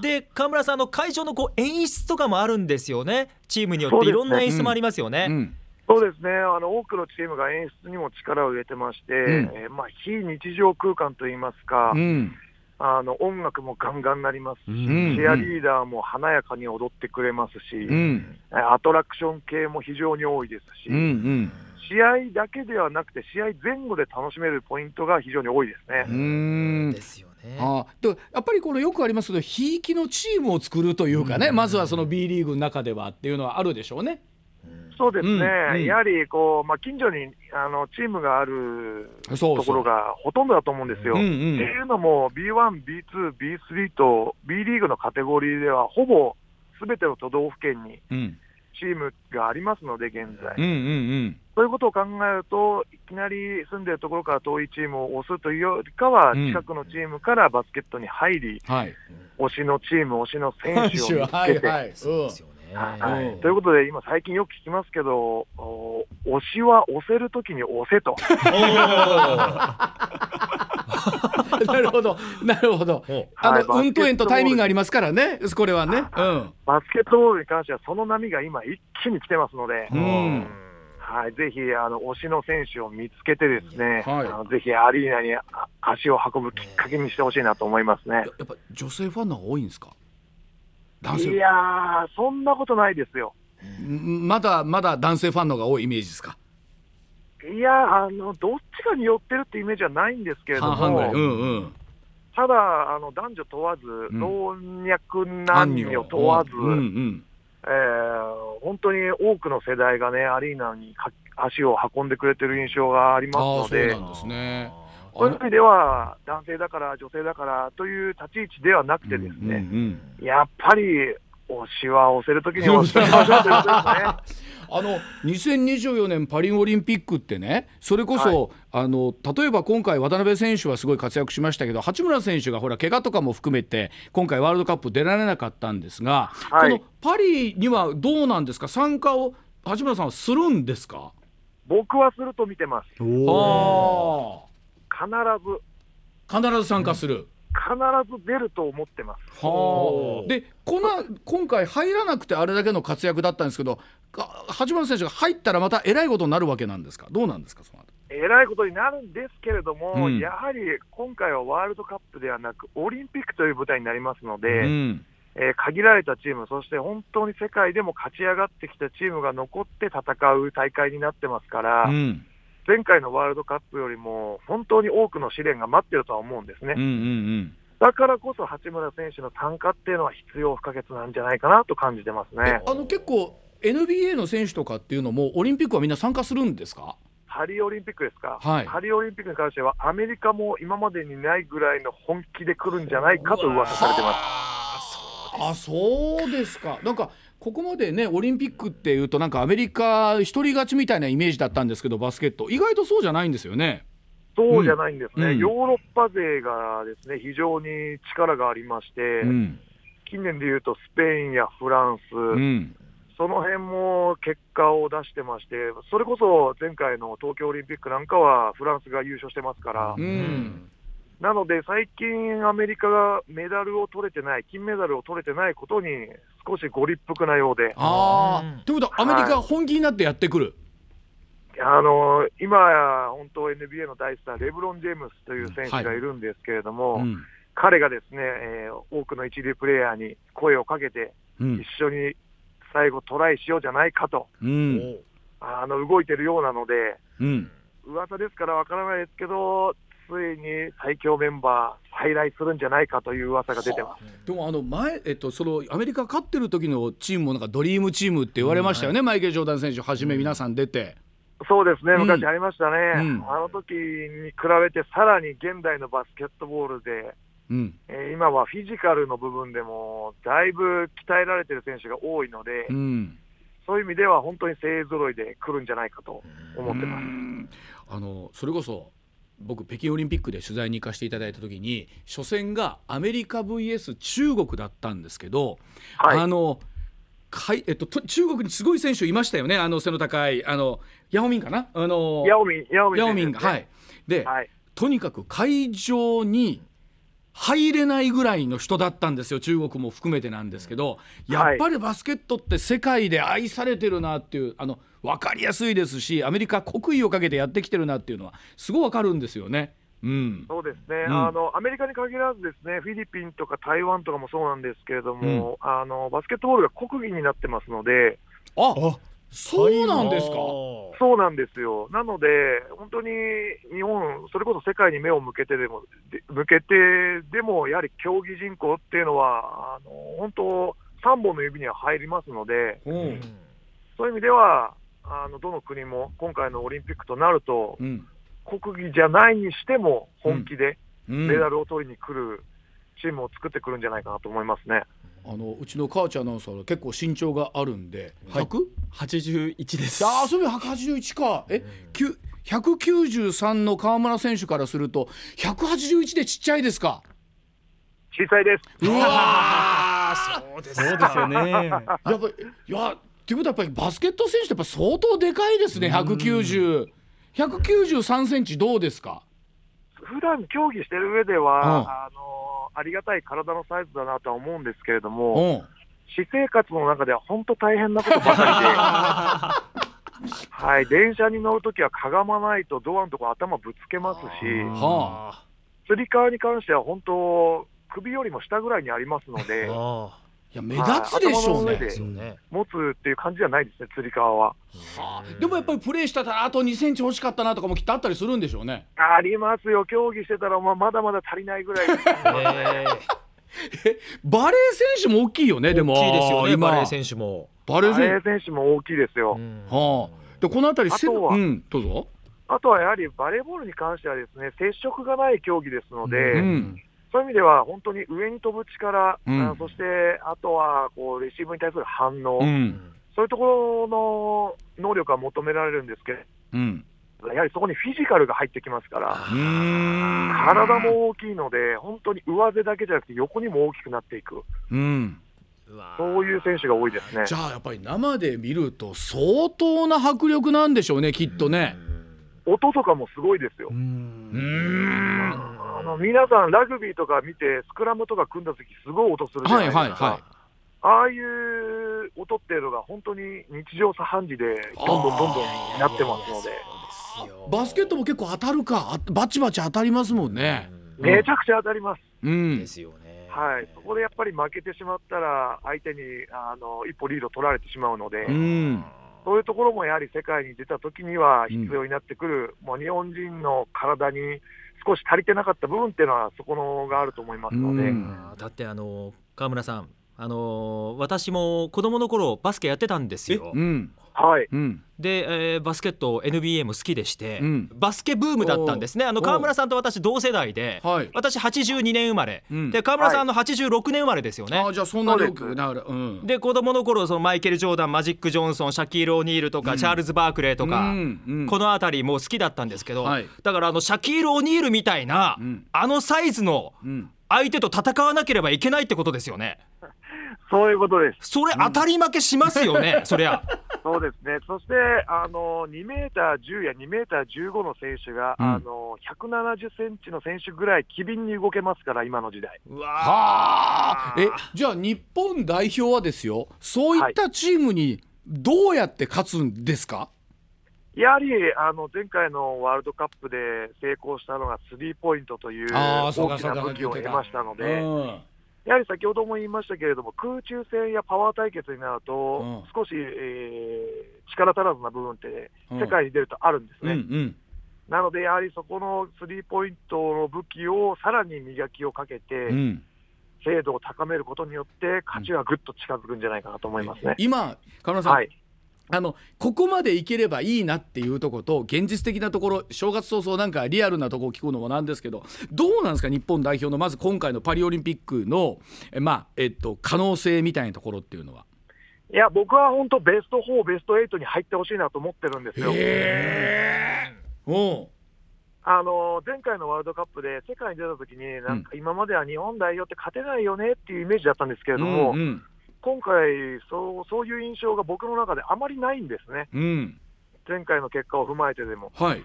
で河村さんの会場のこう演出とかもあるんですよね。チームによっていろんな演出もありますよね。そうですね。あの多くのチームが演出にも力を入れてまして、うん、えー、まあ、非日常空間といいますか、うん、あの音楽もガンガンなりますし、うん、チアリーダーも華やかに踊ってくれますし、うん、アトラクション系も非常に多いですし、うんうん、試合だけではなくて、試合前後で楽しめるポイントが非常に多いですね。うん。ですよね。あでやっぱりこのよくありますけど、ひいきのチームを作るというかね、まずはその B リーグの中ではっていうのはあるでしょうね。そうですね、うんうん、やはりこう、まあ、近所にあのチームがあるところがほとんどだと思うんですよ。そうそううんうん、っていうのも、B1、B2、B3 と B リーグのカテゴリーでは、ほぼすべての都道府県にチームがありますので、現在。うんうんうん。そういうことを考えると、いきなり住んでるところから遠いチームを押すというよりかは、近くのチームからバスケットに入り、うんはい、推しのチーム、推しの選手を見つけて、はいはい、はい、ということで、今、最近よく聞きますけど、押しは押せるときに押せと。なるほど、なるほど。あの、はい、運と円とタイミングありますからね、これはね。うん、バスケットボールに関しては、その波が今、一気に来てますので。うん。はい、ぜひあの推しの選手を見つけてですね、はい、あのぜひアリーナに足を運ぶきっかけにしてほしいなと思いますね。やっぱ女性ファンの方が多いんですか？いやそんなことないですよ。まだまだ男性ファンのが多いイメージですか？いやあの、どっちかに寄ってるってイメージはないんですけれども、うんうん、ただあの、男女問わず、うん、老若男女問わず、うんうんえー、本当に多くの世代がね、アリーナに足を運んでくれてる印象がありますので。そうなんですねそういう意味では、男性だから、女性だからという立ち位置ではなくてですね、うんうんうん、やっぱり推しは押せるときに押しましょうという。ことですね。あの2024年パリオリンピックってねそれこそ、はい、あの例えば今回渡辺選手はすごい活躍しましたけど八村選手がほら怪我とかも含めて今回ワールドカップ出られなかったんですが、はい、このパリにはどうなんですか？参加を八村さんはするんですか？僕はすると見てます。お必ず。必ず参加する、ず出ると思ってます。はあ、でこの今回入らなくてあれだけの活躍だったんですけど八村選手が入ったらまたえらいことになるわけなんですか？どうなんですかそのえらいことになるんですけれども、うん、やはり今回はワールドカップではなくオリンピックという舞台になりますので、うん、えー、限られたチームそして本当に世界でも勝ち上がってきたチームが残って戦う大会になってますから。うん前回のワールドカップよりも本当に多くの試練が待ってるとは思うんですね。うんうんうんだからこそ八村選手の参加っていうのは必要不可欠なんじゃないかなと感じてますね。あの結構 NBA の選手とかっていうのもオリンピックはみんな参加するんですか？パリオリンピックですか、はい、パリオリンピックに関してはアメリカも今までにないぐらいの本気で来るんじゃないかと噂されてます。あそうですかなんかここまでねオリンピックっていうとなんかアメリカ一人勝ちみたいなイメージだったんですけどバスケット。意外とそうじゃないんですよね。そうじゃないんですね、うん、ヨーロッパ勢がですね非常に力がありまして、うん、近年でいうとスペインやフランス、うん、その辺も結果を出してまして、それこそ前回の東京オリンピックなんかはフランスが優勝してますから、なので、最近、アメリカがメダルを取れてない、金メダルを取れてないことに、少しご立腹なようで。あということは、アメリカ、本気になってやってくる、はい、あの今、本当、NBA の大スター、レブロン・ジェームスという選手がいるんですけれども、はいうん、彼がですね、えー、多くの一流プレーヤーに声をかけて、うん、一緒に最後、トライしようじゃないかと、うん、あの動いてるようなので、うん、噂ですからわからないですけど、ついに最強メンバー再来するんじゃないかという噂が出てます。でもあの前、えっと、そのアメリカ勝ってる時のチームもなんかドリームチームって言われましたよね、うん、マイケル・ジョーダン選手はじめ皆さん出て。そうですね、昔ありましたね、うん、あの時に比べてさらに現代のバスケットボールで、うん。えー、今はフィジカルの部分でもだいぶ鍛えられてる選手が多いので、うん、そういう意味では本当に勢ぞろいで来るんじゃないかと思ってます。あのそれこそ僕北京オリンピックで取材に行かせていただいた時に初戦がアメリカ VS 中国だったんですけど、はい、あのかいえっと、中国にすごい選手いましたよね、あの背の高い、あのヤオミンかな、あのヤオミン、ヤオミン、ヤオミンが、はい、で、はい、とにかく会場に入れないぐらいの人だったんですよ、中国も含めてなんですけど、やっぱりバスケットって世界で愛されてるなっていう、あの分かりやすいですしアメリカ国威をかけてやってきてるなっていうのはすごい分かるんですよね。うん、そうですね、うん、あのアメリカに限らず、ですねフィリピンとか台湾とかもそうなんですけれども、うん、あのバスケットボールが国技になってますので、あそうなんですか？そうなんですよ、なので、本当に日本、それこそ世界に目を向けてでも、で向けてでも、やはり競技人口っていうのは、あの本当、3本の指には入りますので、うん、そういう意味では、あのどの国も今回のオリンピックとなると、うん、国技じゃないにしても本気でメダルを取りに来るチームを作ってくるんじゃないかなと思いますね。あのうちの川内アナウンサーは結構身長があるんで、はい、181です。ああ、それ181か。え、九193の川村選手からすると181でちっちゃいですか？小さいです。うわ そうですよね。やっぱいやということはやっぱりバスケット選手ってやっぱ相当でかいですね190。193センチどうですか？普段競技してる上では、うん、あのありがたい体のサイズだなとは思うんですけれども、うん、私生活の中では本当大変なことばかりで、はい、電車に乗るときはかがまないとドアのとこ頭ぶつけますし、つり革に関しては本当、首よりも下ぐらいにありますので。いや目立つでしょうね。持つっていう感じじゃないですね、つり革は。はあ、でもやっぱりプレーしたらあと2センチ欲しかったなとかもきっとあったりするんでしょうね。ありますよ、競技してたらまあまだまだ足りないぐらい。え バレー選手も大きいよね、でも。大きいですよね、バレー選手も。バレー選手も大きいですよ。はあ、でこの辺り、あとは、うん、どうぞ。あとはやはりバレーボールに関してはですね、接触がない競技ですので、うんそういう意味では、本当に上に飛ぶ力、うん、そしてあとはこうレシーブに対する反応、うん、そういうところの能力が求められるんですけど、うん、やはりそこにフィジカルが入ってきますから、体も大きいので、本当に上背だけじゃなくて、横にも大きくなっていく。うん。そういう選手が多いですね。じゃあやっぱり生で見ると相当な迫力なんでしょうねきっとね。音とかもすごいですよ。うんの皆さん、ラグビーとか見て、スクラムとか組んだとき、すごい音するじゃないですか。はいはいはい。ああいう音っていうのが本当に日常茶飯事でどんどんどんどんなってますので。バスケットも結構当たるかバチバチ当たりますもんね、めちゃくちゃ当たります、うん、ですよね。はい、そこでやっぱり負けてしまったら相手にあの一歩リード取られてしまうので、うん、そういうところもやはり世界に出た時には必要になってくる、うん、もう日本人の体に少し足りてなかった部分っていうのはそこのがあると思いますので、だってあの川村さんあの私も子供の頃バスケやってたんですよ。うん。はい、うん、で、えー、バスケット NBA も好きでして、うん、バスケブームだったんですね。あの川村さんと私同世代で、はい、私82年生まれ、うん、で川村さんの86年生まれですよね、はい、あじゃあそんなによくなる、うん、で子供の頃そのマイケル・ジョーダンマジック・ジョンソンシャキール・オニールとか、チャールズ・バークレーとか、この辺りも好きだったんですけど、はい、だからあのシャキール・オニールみたいな、あのサイズの相手と戦わなければいけないってことですよね。そういうことです。それ当たり負けしますよね、そりゃ。そうですね。そして、あの、2メーター10や2メーター15の選手が、うん、あの、170センチの選手ぐらい機敏に動けますから、今の時代。うわえ、じゃあ日本代表はですよ、そういったチームにどうやって勝つんですか、はい、やはりあの前回のワールドカップで成功したのがスリーポイントという大きな武器を得ましたので、やはり先ほども言いましたけれども、空中戦やパワー対決になると、うん、少し、えー、力足らずな部分って、世界に出るとあるんですね。うんうん、なので、やはりそこのスリーポイントの武器をさらに磨きをかけて、精度を高めることによって、勝ちはぐっと近づくんじゃないかなと思いますね。今、川村さん、はいあのここまでいければいいなっていうところと現実的なところ正月早々なんかリアルなところを聞くのもなんですけどどうなんですか日本代表のまず今回のパリオリンピックのえ、まあえっと、可能性みたいなところっていうのは？いや僕は本当ベスト4ベスト8に入ってほしいなと思ってるんですよ。おあの前回のワールドカップで世界に出たときに、なんか今までは日本代表って勝てないよねっていうイメージだったんですけれども、うんうん今回そう、そういう印象が僕の中であまりないんですね、うん、前回の結果を踏まえてでも。はい、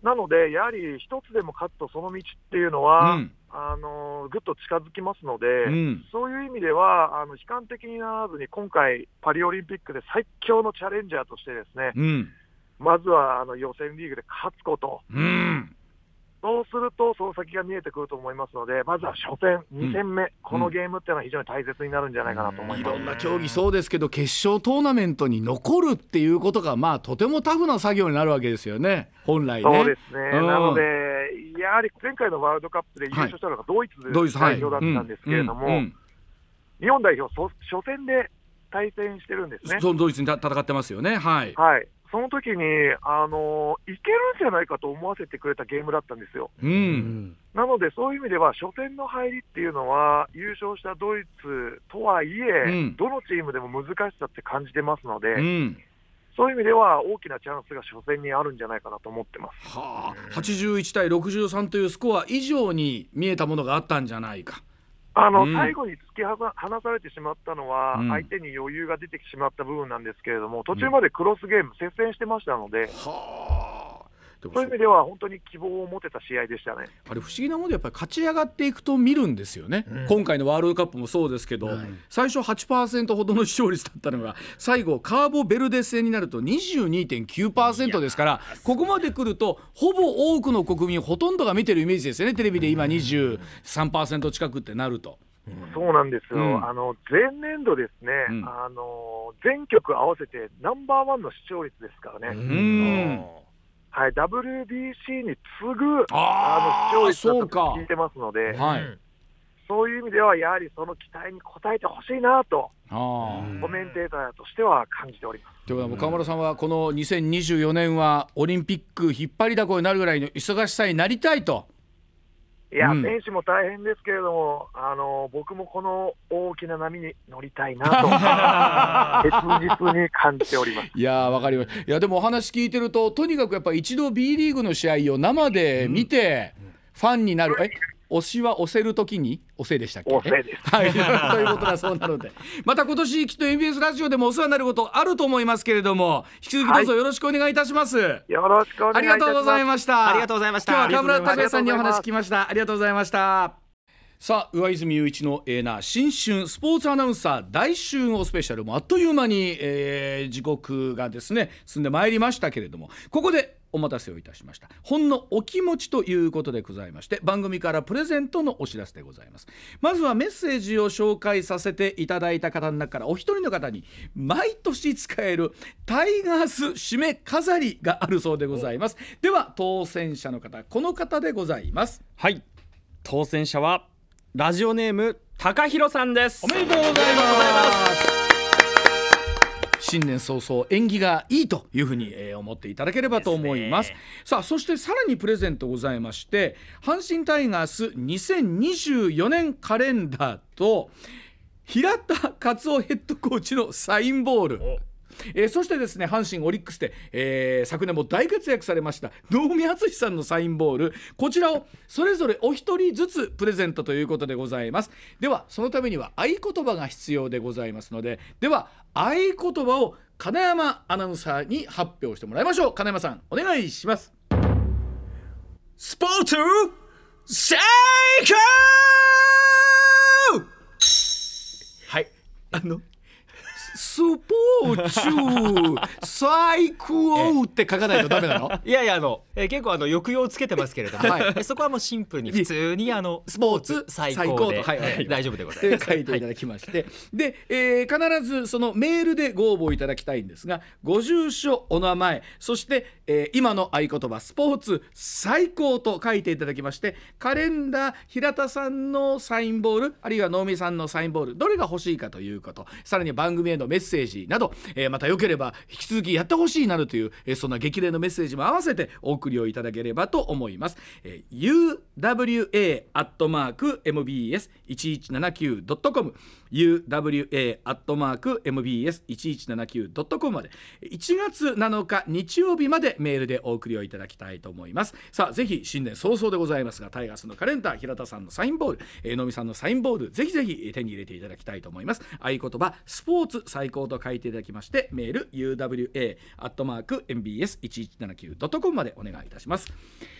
なので、やはり一つでも勝つとその道っていうのは、うん、あのぐっと近づきますので、うん、そういう意味では、あの悲観的にならずに、今回、パリオリンピックで最強のチャレンジャーとしてですね、まずはあの予選リーグで勝つこと。うんそうすると、その先が見えてくると思いますので、まずは初戦、2戦目、うん、このゲームっていうのは非常に大切になるんじゃないかなと思います、いろんな競技、そうですけど、決勝トーナメントに残るっていうことが、まあ、とてもタフな作業になるわけですよね、本来ね。そうですね、うん、なので、やはり前回のワールドカップで優勝したのがドイツ代表だったんですけれども、日本代表、初戦で対戦してるんですね。そうドイツに戦ってますよね。はい。はい。その時にあのいけるんじゃないかと思わせてくれたゲームだったんですよ。うん、なので、そういう意味では、初戦の入りっていうのは、優勝したドイツとはいえ、うん、どのチームでも難しさって感じてますので、うん、そういう意味では、大きなチャンスが初戦にあるんじゃないかなと思ってます、はあ、81対63というスコア以上に見えたものがあったんじゃないか。あの、うん、最後に突き放されてしまったのは、うん、相手に余裕が出てしまった部分なんですけれども、途中までクロスゲーム、接戦してましたので。そういう意味では本当に希望を持てた試合でしたね。あれ不思議なものでやっぱり勝ち上がっていくと見るんですよね、うん、今回のワールドカップもそうですけど、最初8%ほどの視聴率だったのが最後カーボベルデ戦になると22.9%ですからここまで来るとほぼ多くの国民ほとんどが見てるイメージですよね。テレビで今23%近くってなると。そうなんですよ、うん、あの前年度ですね、うん、あの全局合わせてナンバーワンの視聴率ですからね。はい、WBC に次ぐあの視聴率だと聞いてますので、はい、そういう意味では、やはりその期待に応えてほしいなと、コメンテーターとしては感じております。ということは、岡村さんはこの2024年はオリンピック引っ張りだこになるぐらいの忙しさになりたいと。いや、うん、選手も大変ですけれども、あの僕もこの大きな波に乗りたいなと、切実に感じております。いやわかりますいやでもお話聞いてると、とにかくやっぱ一度 B リーグの試合を生で見て、ファンになる、え押しは押せるときに押せでしたっけ？押せです。はい、ということだそうなので。また今年きっと MBS ラジオでもお世話になることあると思いますけれども引き続きどうぞよろしくお願いいたします、はい、よろしくお願いいたします。ありがとうございました。ありがとうございました。今日は河村拓哉さんにお話聞きました。ありがとうございましたさあ上泉雄一のえー、な新春スポーツアナウンサー大集合スペシャルもあっという間に、えー、時刻がですね進んでまいりましたけれどもここでお待たせをいたしました。ほんのお気持ちということでございまして番組からプレゼントのお知らせでございます。まずはメッセージを紹介させていただいた方の中からお一人の方に毎年使えるタイガース締め飾りがあるそうでございます。では当選者の方この方でございます。はい。当選者はラジオネーム高弘さんです。おめでとうございます。新年早々縁起がいいというふうに、えー、思っていただければと思います、ね、さあそしてさらにプレゼントございまして阪神タイガース2024年カレンダーと平田勝夫ヘッドコーチのサインボールえー、そしてですね阪神オリックスで、えー、昨年も大活躍されました能見淳さんのサインボール。こちらをそれぞれお一人ずつプレゼントということでございます。ではそのためには合言葉が必要でございますのででは合言葉を金山アナウンサーに発表してもらいましょう。金山さんお願いします。スポーツ最高はい。あのスポーツ最高って書かないとダメなの？いやいやあの、えー、結構あの抑揚をつけてますけれども、はい、そこはもうシンプルに普通にあのスポーツ最高で、はいはい、大丈夫でございます。書いていただきまして、はい、で、えー、必ずそのメールでご応募いただきたいんですがご住所お名前そして、えー、今の合言葉スポーツ最高と書いていただきましてカレンダー平田さんのサインボールあるいは能見さんのサインボールどれが欲しいかということさらに番組へのメッセージなど、えー、またよければ引き続きやってほしいなどという、えー、そんな激励のメッセージも合わせてお送りをいただければと思います。えー、uwa.mbs1179.com uwa.mbs1179.com まで。1月7日日曜日までメールでお送りをいただきたいと思います。さあぜひ新年早々でございますがタイガースのカレンダー平田さんのサインボールえのみさんのサインボールぜひぜひ手に入れていただきたいと思います。合言葉スポーツ最高と書いていただきましてメール uwa.mbs1179.com までお願いいたします。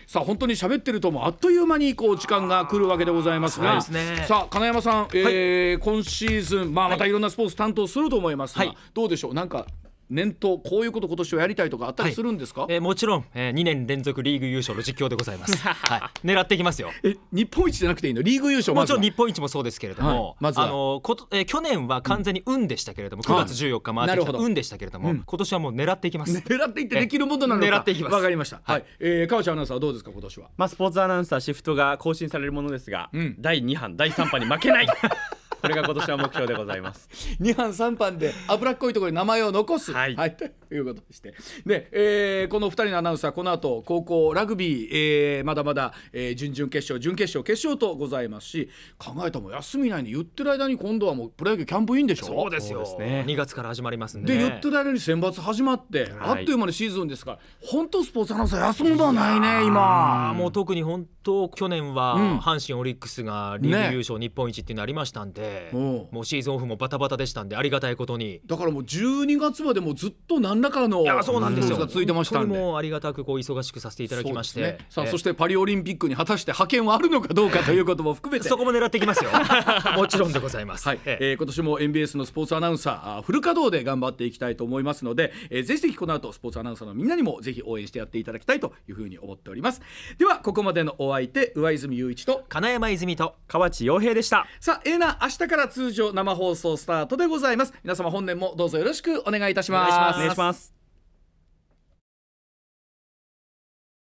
さあ本当に喋ってるともあっという間にこう時間が来るわけでございますが、ね、さあ金山さん、えー、はい、今シーズンまあまたいろんなスポーツ担当すると思いますが、はい、どうでしょう？なんか念頭こういうこと今年はやりたいとかあったりするんですか、はい、えー、もちろん、えー、2年連続リーグ優勝の実況でございます、はい、狙っていきますよ。え日本一じゃなくていいの？リーグ優勝もちろん日本一もそうですけれども、はい、まずあのこと、えー、去年は完全に運でしたけれども、うん、9月14日回ってきた運でしたけれども、うん、今年はもう狙っていきます。狙っていってできるものなのか。狙っていきます。わかりました。はい、えー、川内アナウンサーはどうですか今年は？まあスポーツアナウンサーシフトが更新されるものですが、うん、第2版第3版に負けない これが今年は目標でございます。2班3班で脂っこいところに名前を残す、はい、はい、ということでして。で、えー、この2人のアナウンサーこの後高校ラグビー、えー、まだまだ、えー、準々決勝準決勝決勝とございますし考えたも休みないに言ってる間に今度はもうプロ野球キャンプインでしょ？そうですよ。ね。2月から始まりますんで、ね、で言ってる間に選抜始まって、はい、あっという間にシーズンですから本当スポーツアナウンサー休むのはないね今。もう特に本当去年は阪神オリックスがリーグ優勝日本一っていうのありましたんで、ね、もうシーズンオフもバタバタでしたんでありがたいことに。だからもう12月までもずっと何らかのそうなんですよ。が続いてましたんで。もありがたくこう忙しくさせていただきまして、ね、さあそしてパリオリンピックに果たして派遣はあるのかどうかということも含めて。そこも狙っていきますよ。もちろんでございます、はい。ええ。ー、今年も MBS のスポーツアナウンサーフル稼働で頑張っていきたいと思いますので、えー、ぜひぜひこの後スポーツアナウンサーのみんなにもぜひ応援してやっていただきたいというふうに思っております。ではここまでのお相手上泉雄一と金山泉と河内洋平でした。さあええな明日から通常生放送スタートでございます。皆様本年もどうぞよろしくお願いいたします。お願いします。